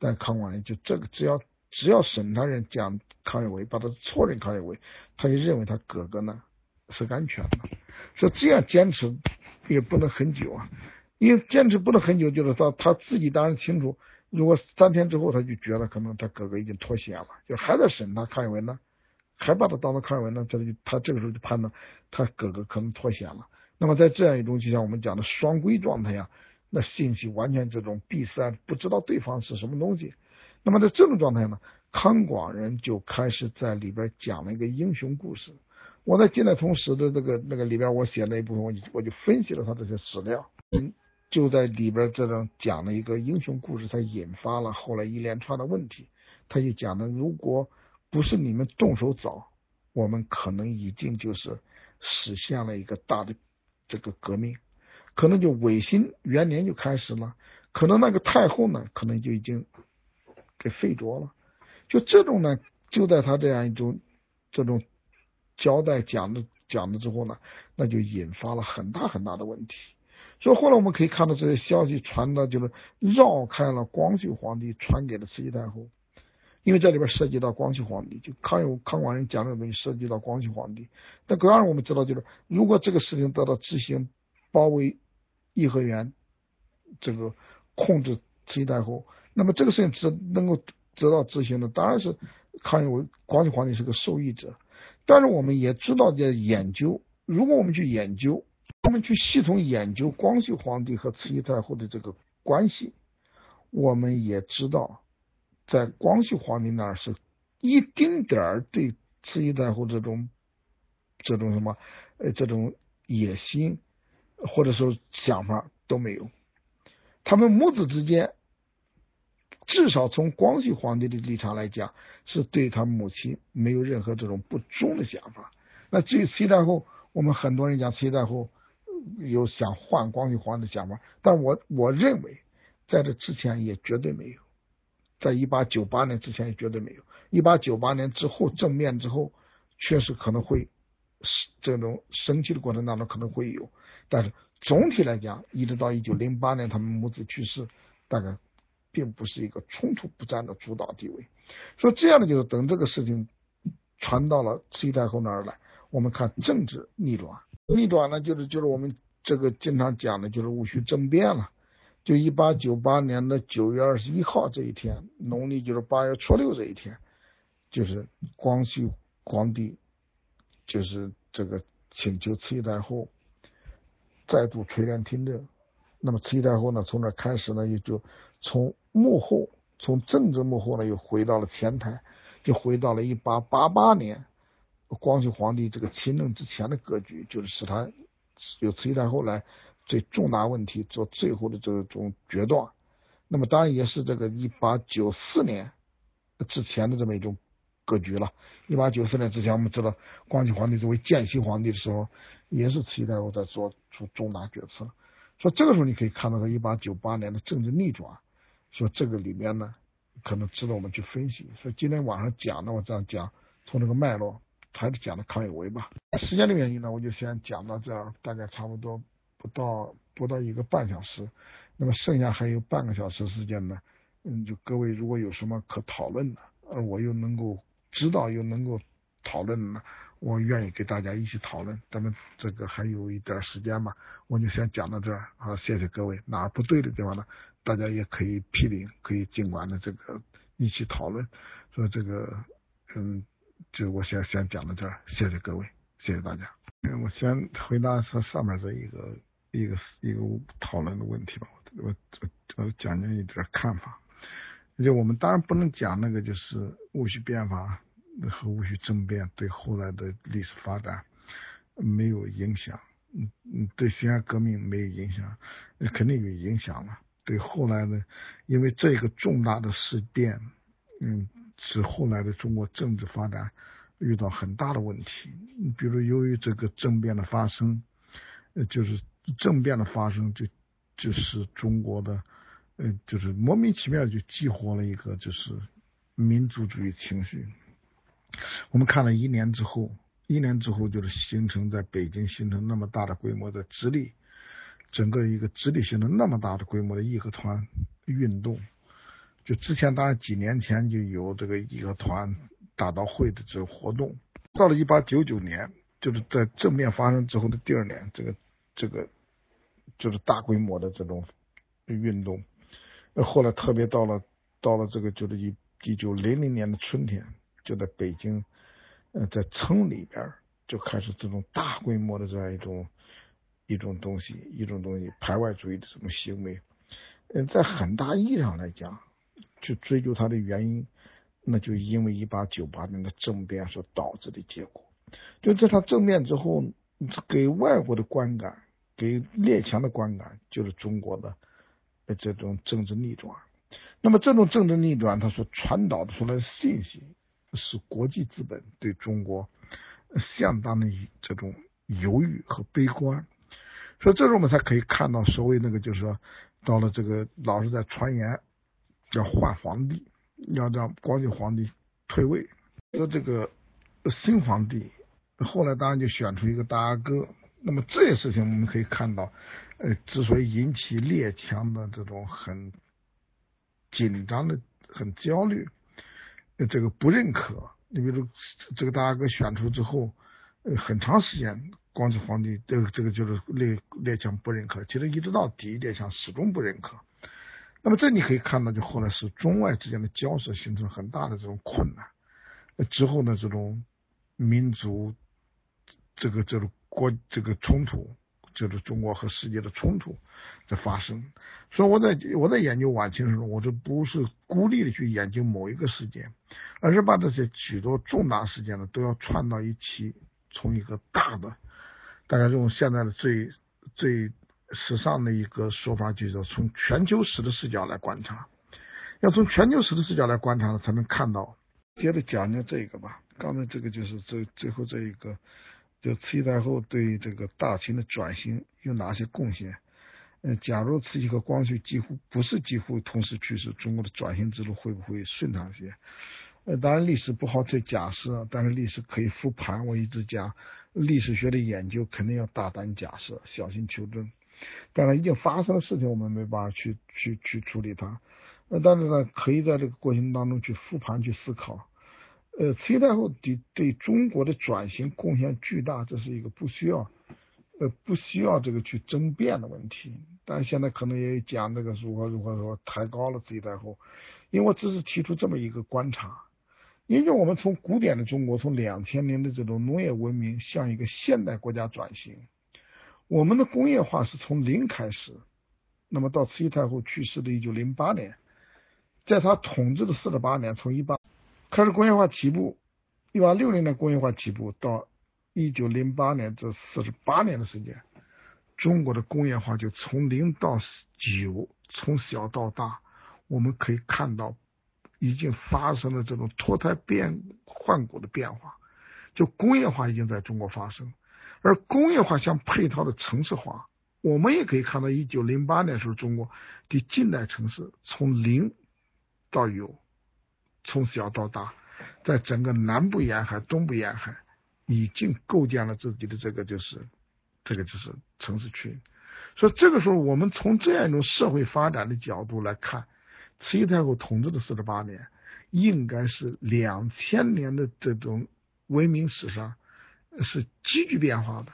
但康广仁就这个只要。只要审他人讲康有为，把他错认康有为，他就认为他哥哥呢是安全的。说这样坚持也不能很久啊，因为坚持不能很久，就是说他自己当然清楚，如果三天之后他就觉得可能他哥哥已经脱险了，就还在审他康有为呢，还把他当做康有为呢，这就他这个时候就判断他哥哥可能脱险了。那么在这样一种就像我们讲的双规状态下，那信息完全这种闭塞，不知道对方是什么东西。那么在这种状态呢，康广仁就开始在里边讲了一个英雄故事。我在近代通史的这个那个里边，我写了一部分，我就我就分析了他这些史料，就在里边这种讲了一个英雄故事，才引发了后来一连串的问题。他就讲的，如果不是你们动手早，我们可能已经就是实现了一个大的这个革命，可能就维新元年就开始了，可能那个太后呢，可能就已经。给废着了，就这种呢，就在他这样一种这种交代讲的讲的之后呢，那就引发了很大很大的问题。所以后来我们可以看到这些消息传到，就是绕开了光绪皇帝，传给了慈禧太后。因为这里边涉及到光绪皇帝，就康有康广仁讲的东西涉及到光绪皇帝。但同样我们知道，就是如果这个事情得到执行，包围颐和园，这个控制慈禧太后，那么这个事情只能够得到执行的，当然是康有为光绪皇帝是个受益者。但是我们也知道，在研究，如果我们去研究，我们去系统研究光绪皇帝和慈禧太后的这个关系，我们也知道。在光绪皇帝那儿是一丁点儿对慈禧太后这种这种什么呃这种野心或者说想法都没有，他们母子之间至少从光绪皇帝的立场来讲，是对他母亲没有任何这种不忠的想法。那至于慈太后，我们很多人讲慈太后有想换光绪皇帝的想法，但我我认为在这之前也绝对没有。在一八九八年之前也绝对没有，一八九八年之后政变之后，确实可能会这种生气的过程当中可能会有，但是总体来讲，一直到一九零八年他们母子去世，大概并不是一个冲突不占的主导地位。所以这样的就是等这个事情传到了慈禧太后那儿来，我们看政治逆转，逆转呢就是就是我们这个经常讲的就是戊戌政变了。就一八九八年的九月二十一号这一天，农历就是八月初六这一天，就是光绪皇帝就是这个请求慈禧太后再度垂帘听政。那么慈禧太后呢，从那开始呢，也就从幕后，从政治幕后呢，又回到了前台，就回到了一八八八年光绪皇帝这个亲政之前的格局，就是使他由慈禧太后来。对重大问题做最后的这种决断，那么当然也是这个一八九四年之前的这么一种格局了。一八九四年之前，我们知道光绪皇帝作为建熙皇帝的时候，也是慈禧太后在做出重大决策。说这个时候你可以看到，他一八九八年的政治逆转，说这个里面呢，可能值得我们去分析。所以今天晚上讲呢，我这样讲，从这个脉络还是讲的康有为吧。时间的原因呢，我就先讲到这儿，大概差不多。不到不到一个半小时，那么剩下还有半个小时时间呢，嗯，就各位如果有什么可讨论的，而，我又能够知道又能够讨论呢，我愿意给大家一起讨论。咱们这个还有一点时间嘛，我就先讲到这儿。好，谢谢各位。哪儿不对的地方呢，大家也可以批评，可以尽管的这个一起讨论。说这个，嗯，就我先先讲到这儿，谢谢各位，谢谢大家。我先回答说上面这一个。一个一个讨论的问题吧，我我我讲讲一点看法。就我们当然不能讲那个就是戊戌变法和戊戌政变对后来的历史发展没有影响，嗯嗯，对辛亥革命没有影响，那肯定有影响了。对后来的，因为这个重大的事变，嗯，使后来的中国政治发展遇到很大的问题。比如由于这个政变的发生，呃，就是。政变的发生，就就是中国的，呃，就是莫名其妙就激活了一个就是民族主义情绪。我们看了一年之后，一年之后就是形成在北京形成那么大的规模的直隶，整个一个直隶形成那么大的规模的义和团运动。就之前当然几年前就有这个义和团大刀会的这个活动，到了一八九九年，就是在政变发生之后的第二年，这个这个。就是大规模的这种运动，后来特别到了到了这个就是一一九零零年的春天，就在北京，呃，在城里边就开始这种大规模的这样一种一种东西，一种东西排外主义的这种行为，嗯，在很大意义上来讲，去追究它的原因，那就因为一八九八年的政变所导致的结果，就在他政变之后，给外国的观感。给列强的观感就是中国的这种政治逆转。那么这种政治逆转，它所传导出来的信息是国际资本对中国相当的这种犹豫和悲观。所以这时候我们才可以看到，所谓那个就是说，到了这个老是在传言要换皇帝，要让光绪皇帝退位。说这个新皇帝后来当然就选出一个大阿哥。那么这些事情我们可以看到，呃，之所以引起列强的这种很紧张的、很焦虑，这个不认可。你比如这个大阿哥选出之后，呃，很长时间，光绪皇帝这个这个就是列列强不认可，其实一直到底列强始终不认可。那么这你可以看到，就后来是中外之间的交涉形成很大的这种困难。之后呢，这种民族这个这个国这个冲突。就是中国和世界的冲突在发生，所以我在我在研究晚清的时候，我就不是孤立的去研究某一个事件，而是把这些许多重大事件呢都要串到一起，从一个大的，大家用现在的最最时尚的一个说法，就是从全球史的视角来观察，要从全球史的视角来观察呢，才能看到。接着讲讲这个吧，刚才这个就是最最后这一个。就慈禧太后对这个大清的转型有哪些贡献？嗯，假如慈禧和光绪几乎不是几乎同时去世，中国的转型之路会不会顺畅些？呃，当然历史不好再假设，但是历史可以复盘。我一直讲，历史学的研究肯定要大胆假设，小心求证。当然，已经发生的事情我们没办法去去去处理它，呃，但是呢，可以在这个过程当中去复盘去思考。呃，慈禧太后对对中国的转型贡献巨大，这是一个不需要呃不需要这个去争辩的问题。但现在可能也讲这个如何如何说抬高了慈禧太后，因为我只是提出这么一个观察。因为我们从古典的中国，从两千年的这种农业文明向一个现代国家转型，我们的工业化是从零开始。那么到慈禧太后去世的一九零八年，在她统治的四十八年，从一八。开始工业化起步，一八六零年工业化起步到一九零八年这四十八年的时间，中国的工业化就从零到九，从小到大，我们可以看到已经发生了这种脱胎变换骨的变化，就工业化已经在中国发生，而工业化相配套的城市化，我们也可以看到一九零八年时候中国的近代城市从零到有。从小到大，在整个南部沿海、东部沿海，已经构建了自己的这个就是，这个就是城市群。所以这个时候，我们从这样一种社会发展的角度来看，慈禧太后统治的四十八年，应该是两千年的这种文明史上是急剧变化的。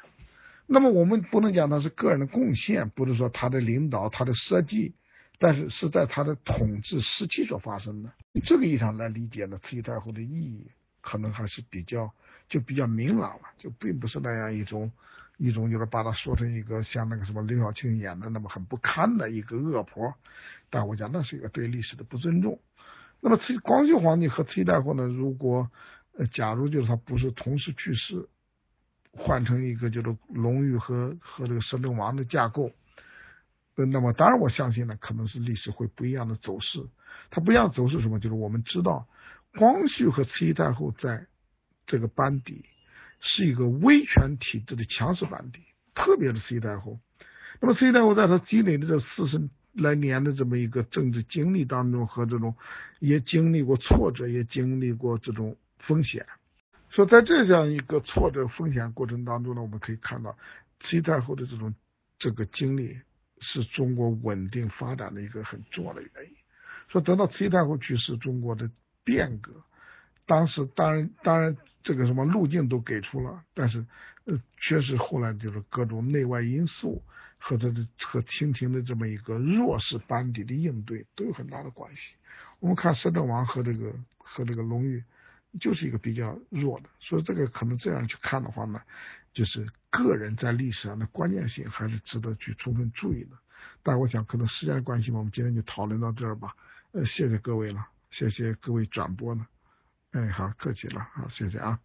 那么我们不能讲它是个人的贡献，不是说他的领导、他的设计。但是是在他的统治时期所发生的，这个意义上来理解呢，慈禧太后的意义可能还是比较就比较明朗了，就并不是那样一种一种就是把它说成一个像那个什么刘晓庆演的那么很不堪的一个恶婆，但我讲那是一个对历史的不尊重。那么慈光绪皇帝和慈禧太后呢，如果假如就是他不是同时去世，换成一个就是隆裕和和这个摄政王的架构。那么当然，我相信呢，可能是历史会不一样的走势。它不一样走势什么？就是我们知道，光绪和慈禧太后在这个班底是一个威权体制的强势班底，特别是慈禧太后。那么慈禧太后在她积累的这四十来年的这么一个政治经历当中，和这种也经历过挫折，也经历过这种风险。说在这样一个挫折风险过程当中呢，我们可以看到慈禧太后的这种这个经历。是中国稳定发展的一个很重要的原因。说得到慈禧太后去是，中国的变革，当时当然当然这个什么路径都给出了，但是呃，确实后来就是各种内外因素和这的和清廷的这么一个弱势班底的应对都有很大的关系。我们看摄政王和这个和这个隆裕。就是一个比较弱的，所以这个可能这样去看的话呢，就是个人在历史上的关键性还是值得去充分注意的。但我想可能时间的关系嘛，我们今天就讨论到这儿吧。呃，谢谢各位了，谢谢各位转播了。哎，好，客气了，好，谢谢啊。